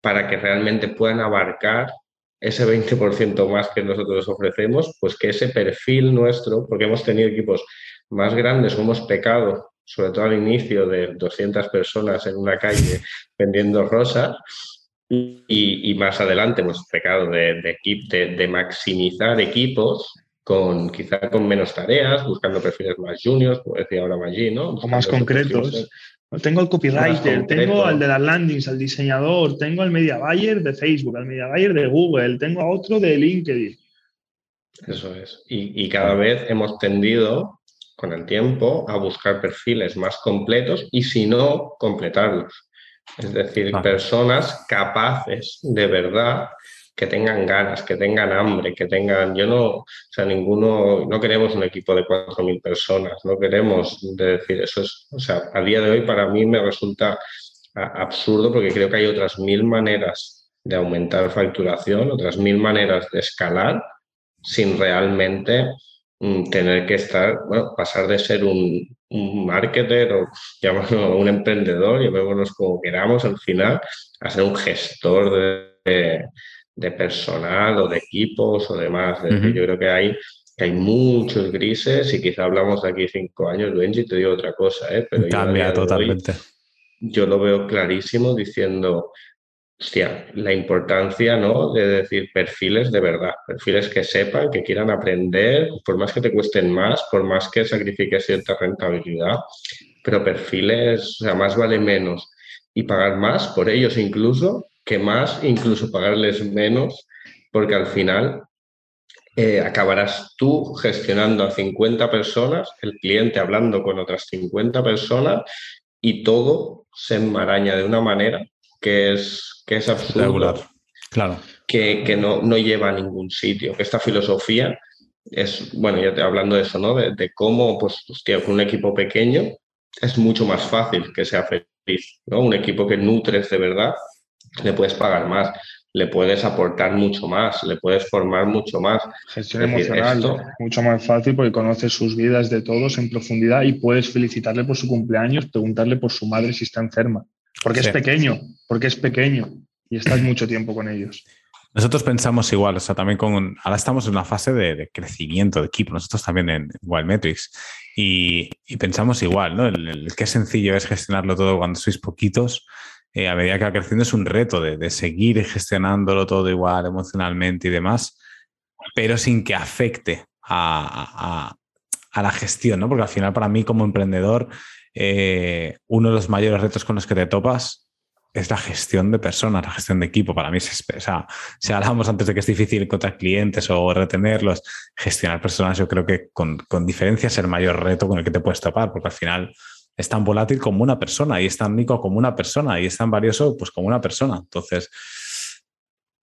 para que realmente puedan abarcar ese 20% más que nosotros ofrecemos, pues que ese perfil nuestro, porque hemos tenido equipos más grandes, hemos pecado, sobre todo al inicio, de 200 personas en una calle vendiendo rosas, y, más adelante hemos pecado de, de, de, maximizar equipos con quizá con menos tareas, buscando perfiles más juniors, como decía ahora Maggi, ¿no? O más concretos. Tengo el copywriter, tengo al de las landings, al diseñador, tengo al media buyer de Facebook, al media buyer de Google, tengo a otro de LinkedIn. Eso es. Y, y cada vez hemos tendido con el tiempo a buscar perfiles más completos y si no, completarlos. Es decir, personas capaces de verdad que tengan ganas, que tengan hambre, que tengan, yo no, o sea, ninguno, no queremos un equipo de 4.000 personas, no queremos decir, eso es, o sea, a día de hoy para mí me resulta absurdo porque creo que hay otras mil maneras de aumentar facturación, otras mil maneras de escalar sin realmente tener que estar, bueno, pasar de ser un, un marketer o llamarlo un emprendedor, llamémonos como queramos al final, a ser un gestor de de personal o de equipos o demás. Yo creo que hay, que hay muchos grises y quizá hablamos de aquí cinco años, Benji, te digo otra cosa, ¿eh? pero cambia totalmente. yo lo veo clarísimo diciendo, hostia, la importancia ¿no? de decir perfiles de verdad, perfiles que sepan, que quieran aprender, por más que te cuesten más, por más que sacrifiques cierta rentabilidad, pero perfiles, o sea, más vale menos y pagar más por ellos incluso que más, incluso pagarles menos, porque al final eh, acabarás tú gestionando a 50 personas, el cliente hablando con otras 50 personas y todo se enmaraña de una manera que es, que es absurda. Claro. Que, que no, no, lleva a ningún sitio. Que esta filosofía es, bueno, ya te, hablando de eso, ¿no? De, cómo, pues, hostia, con un equipo pequeño es mucho más fácil que sea feliz, ¿no? Un equipo que nutres de verdad le puedes pagar más, le puedes aportar mucho más, le puedes formar mucho más. Gestión emocional, mucho más fácil porque conoces sus vidas de todos en profundidad y puedes felicitarle por su cumpleaños, preguntarle por su madre si está enferma. Porque es pequeño, porque es pequeño y estás mucho tiempo con ellos. Nosotros pensamos igual, o sea, también con. Ahora estamos en una fase de, crecimiento de equipo, nosotros también en Wildmetrics, y, y pensamos igual, ¿no? El, el, qué sencillo es gestionarlo todo cuando sois poquitos eh, a medida que va creciendo es un reto de, seguir gestionándolo todo igual emocionalmente y demás, pero sin que afecte a, la gestión, ¿no? Porque al final para mí como emprendedor, eh, uno de los mayores retos con los que te topas es la gestión de personas, la gestión de equipo. Para mí o sea, si hablamos antes de que es difícil encontrar clientes o retenerlos, gestionar personas yo creo que con, con diferencia es el mayor reto con el que te puedes topar, porque al final es tan volátil como una persona y es tan rico como una persona y es tan valioso pues como una persona. Entonces...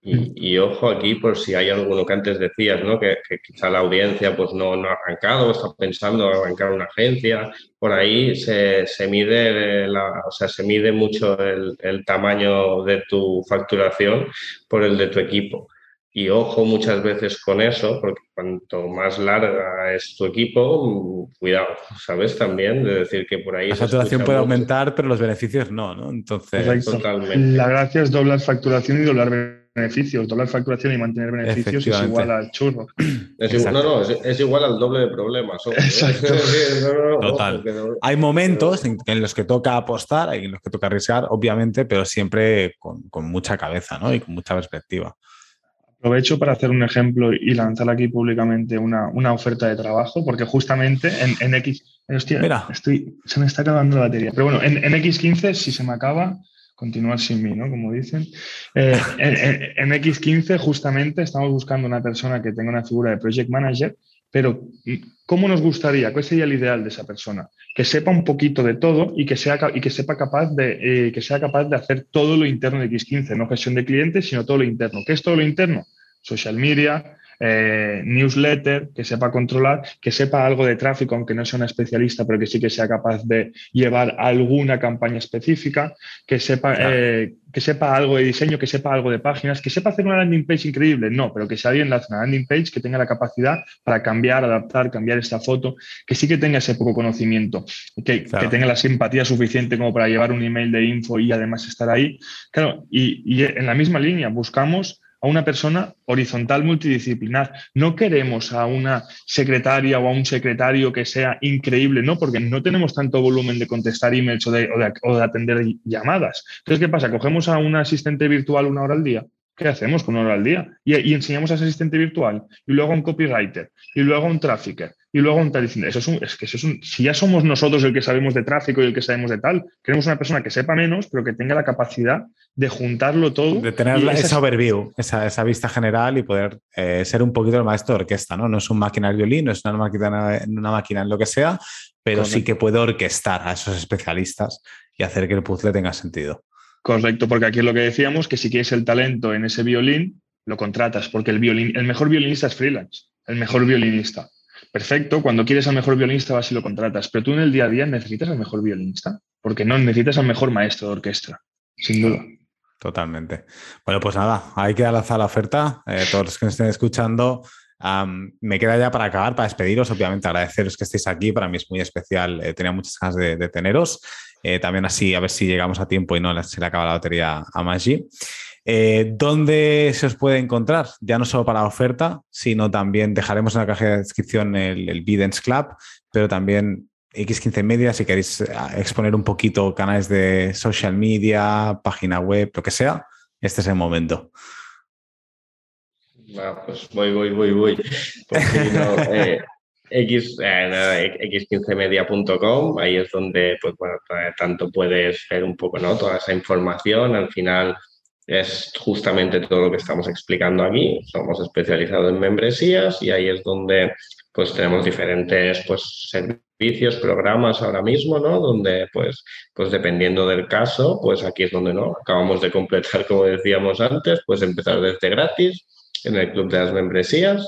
Y, ojo aquí por si hay alguno que antes decías, ¿no? Que, quizá la audiencia pues no, no ha arrancado, está pensando en arrancar una agencia, por ahí se, mide la, o sea, se mide mucho el, el tamaño de tu facturación por el de tu equipo. Y ojo muchas veces con eso, porque cuanto más larga es tu equipo, cuidado, ¿sabes? También de decir que por ahí... La facturación puede aumentar, pero los beneficios no, ¿no? Entonces... Totalmente. La gracia es doblar facturación y doblar beneficios. Doblar facturación y mantener beneficios es igual al churro. no, no, es, igual al doble de problemas. Exacto. Total. Hay momentos en, los que toca apostar, hay en los que toca arriesgar, obviamente, pero siempre con, con mucha cabeza ¿no? y con mucha perspectiva. Aprovecho para hacer un ejemplo y lanzar aquí públicamente una, una oferta de trabajo, porque justamente en, en X. Mira. Estoy, se me está acabando la batería. Pero bueno, en, en, X15, si se me acaba, continuar sin mí, ¿no? Como dicen. Eh, en, en, X15, justamente, estamos buscando una persona que tenga una figura de project manager pero ¿cómo nos gustaría? ¿Cuál sería el ideal de esa persona? Que sepa un poquito de todo y que, sea, y que sepa capaz de, eh, que sea capaz de hacer todo lo interno de X15, no gestión de clientes, sino todo lo interno. ¿Qué es todo lo interno? Social media, eh, newsletter, que sepa controlar, que sepa algo de tráfico, aunque no sea una especialista, pero que sí que sea capaz de llevar alguna campaña específica, que sepa, eh, que sepa algo de diseño, que sepa algo de páginas, que sepa hacer una landing page increíble, no, pero que sea alguien hace una landing page que tenga la capacidad para cambiar, adaptar, cambiar esta foto, que sí que tenga ese poco conocimiento, que, que tenga la simpatía suficiente como para llevar un email de info y además estar ahí. Claro, y, y en la misma línea buscamos a una persona horizontal multidisciplinar. No queremos a una secretaria o a un secretario que sea increíble, no, porque no tenemos tanto volumen de contestar emails o de, atender llamadas. Entonces, ¿qué pasa? Cogemos a un asistente virtual una hora al día. ¿Qué hacemos con una hora al día? Y, enseñamos a ese asistente virtual, y luego a un copywriter, y luego a un trafficker, y luego a un tal. Eso es, es que eso es un, si ya somos nosotros el que sabemos de tráfico y el que sabemos de tal, queremos una persona que sepa menos, pero que tenga la capacidad de juntarlo todo. De tener esa overview, esa, vista general y poder eh, ser un poquito el maestro de orquesta, ¿no? No es un máquina de violín, no es una máquina, una máquina en lo que sea, pero sí que puede orquestar a esos especialistas y hacer que el puzzle tenga sentido. Correcto, porque aquí es lo que decíamos, que si quieres el talento en ese violín, lo contratas, porque el, violín, el mejor violinista es freelance, el mejor violinista. Perfecto, cuando quieres al mejor violinista vas y lo contratas, pero tú en el día a día necesitas al mejor violinista, porque no necesitas al mejor maestro de orquesta, sin duda. Totalmente. Bueno, pues nada, hay que lanzar la oferta. Eh, todos los que nos estén escuchando, me queda ya para acabar, para despediros, obviamente agradeceros que estéis aquí, para mí es muy especial, eh, tenía muchas ganas de, teneros. Eh, también así, a ver si llegamos a tiempo y no se le acaba la lotería a Maggi. ¿Dónde se os puede encontrar? Ya no solo para la oferta, sino también dejaremos en la caja de descripción el, el Bidens Club, pero también X15 Media, si queréis eh, exponer un poquito canales de social media, página web, lo que sea, este es el momento. pues voy, voy, voy, voy. Eh, X, eh, x15media.com, ahí es donde, pues bueno, tanto puedes ver un poco, ¿no? Toda esa información. Al final es justamente todo lo que estamos explicando aquí. Somos especializados en membresías y ahí es donde pues tenemos diferentes pues, servicios, programas ahora mismo, ¿no? Donde, pues, pues dependiendo del caso, pues aquí es donde no acabamos de completar, como decíamos antes, pues empezar desde gratis en el club de las membresías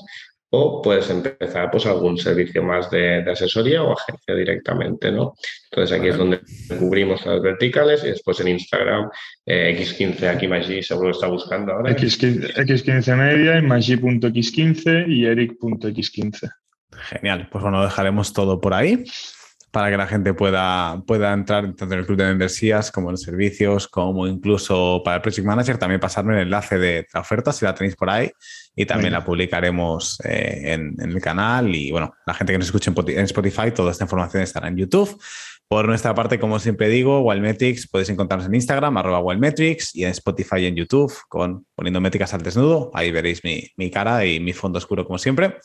o puedes empezar pues algún servicio más de, asesoría o agencia directamente, ¿no? Entonces aquí es donde cubrimos las verticales y después en Instagram eh, X15, aquí Maggi seguro está buscando ahora. X15, X15 media, Maggi.x15 y Eric.x15. Genial, pues bueno, dejaremos todo por ahí para que la gente pueda, pueda entrar tanto en el club de membresías como en los servicios, como incluso para el Project Manager, también pasarme el enlace de la oferta si la tenéis por ahí y también la publicaremos eh, en, el canal y bueno, la gente que nos escuche en Spotify, toda esta información estará en YouTube. Por nuestra parte, como siempre digo, Wildmetrics podéis encontrarnos en Instagram, arroba Wildmetrics y en Spotify y en YouTube con poniendo métricas al desnudo. Ahí veréis mi, mi cara y mi fondo oscuro como siempre.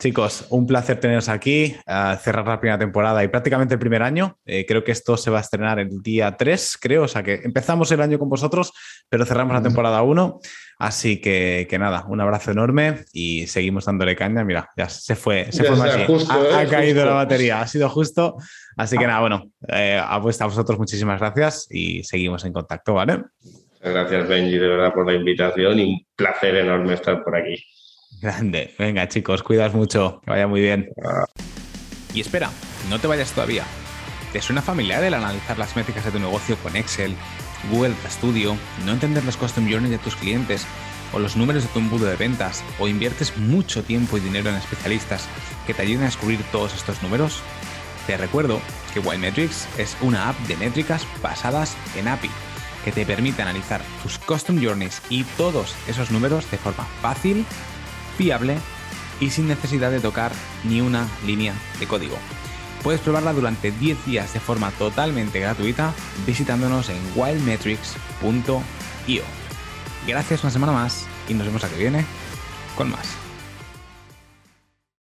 Chicos, un placer teneros aquí, cerrar la primera temporada y prácticamente el primer año. Eh, creo que esto se va a estrenar el día 3, creo. O sea que empezamos el año con vosotros, pero cerramos la temporada 1. Así que, que nada, un abrazo enorme y seguimos dándole caña. Mira, ya se fue, se fue ha, ha, eh, caído la batería, ha sido justo. Así que nada, bueno, eh, a vosotros muchísimas gracias y seguimos en contacto, ¿vale? Gracias, Benji, de verdad, por la invitación y un placer enorme estar por aquí. Grande. Venga, chicos, cuidas mucho. Que vaya muy bien. Y espera, no te vayas todavía. ¿Te suena familiar el analizar las métricas de tu negocio con Excel, Google Studio, no entender los custom journeys de tus clientes o los números de tu embudo de ventas o inviertes mucho tiempo y dinero en especialistas que te ayuden a descubrir todos estos números? Te recuerdo que Metrics es una app de métricas basadas en API que te permite analizar tus custom journeys y todos esos números de forma fácil fiable y sin necesidad de tocar ni una línea de código. Puedes probarla durante 10 días de forma totalmente gratuita visitándonos en wildmetrics.io. Gracias una semana más y nos vemos la que viene con más.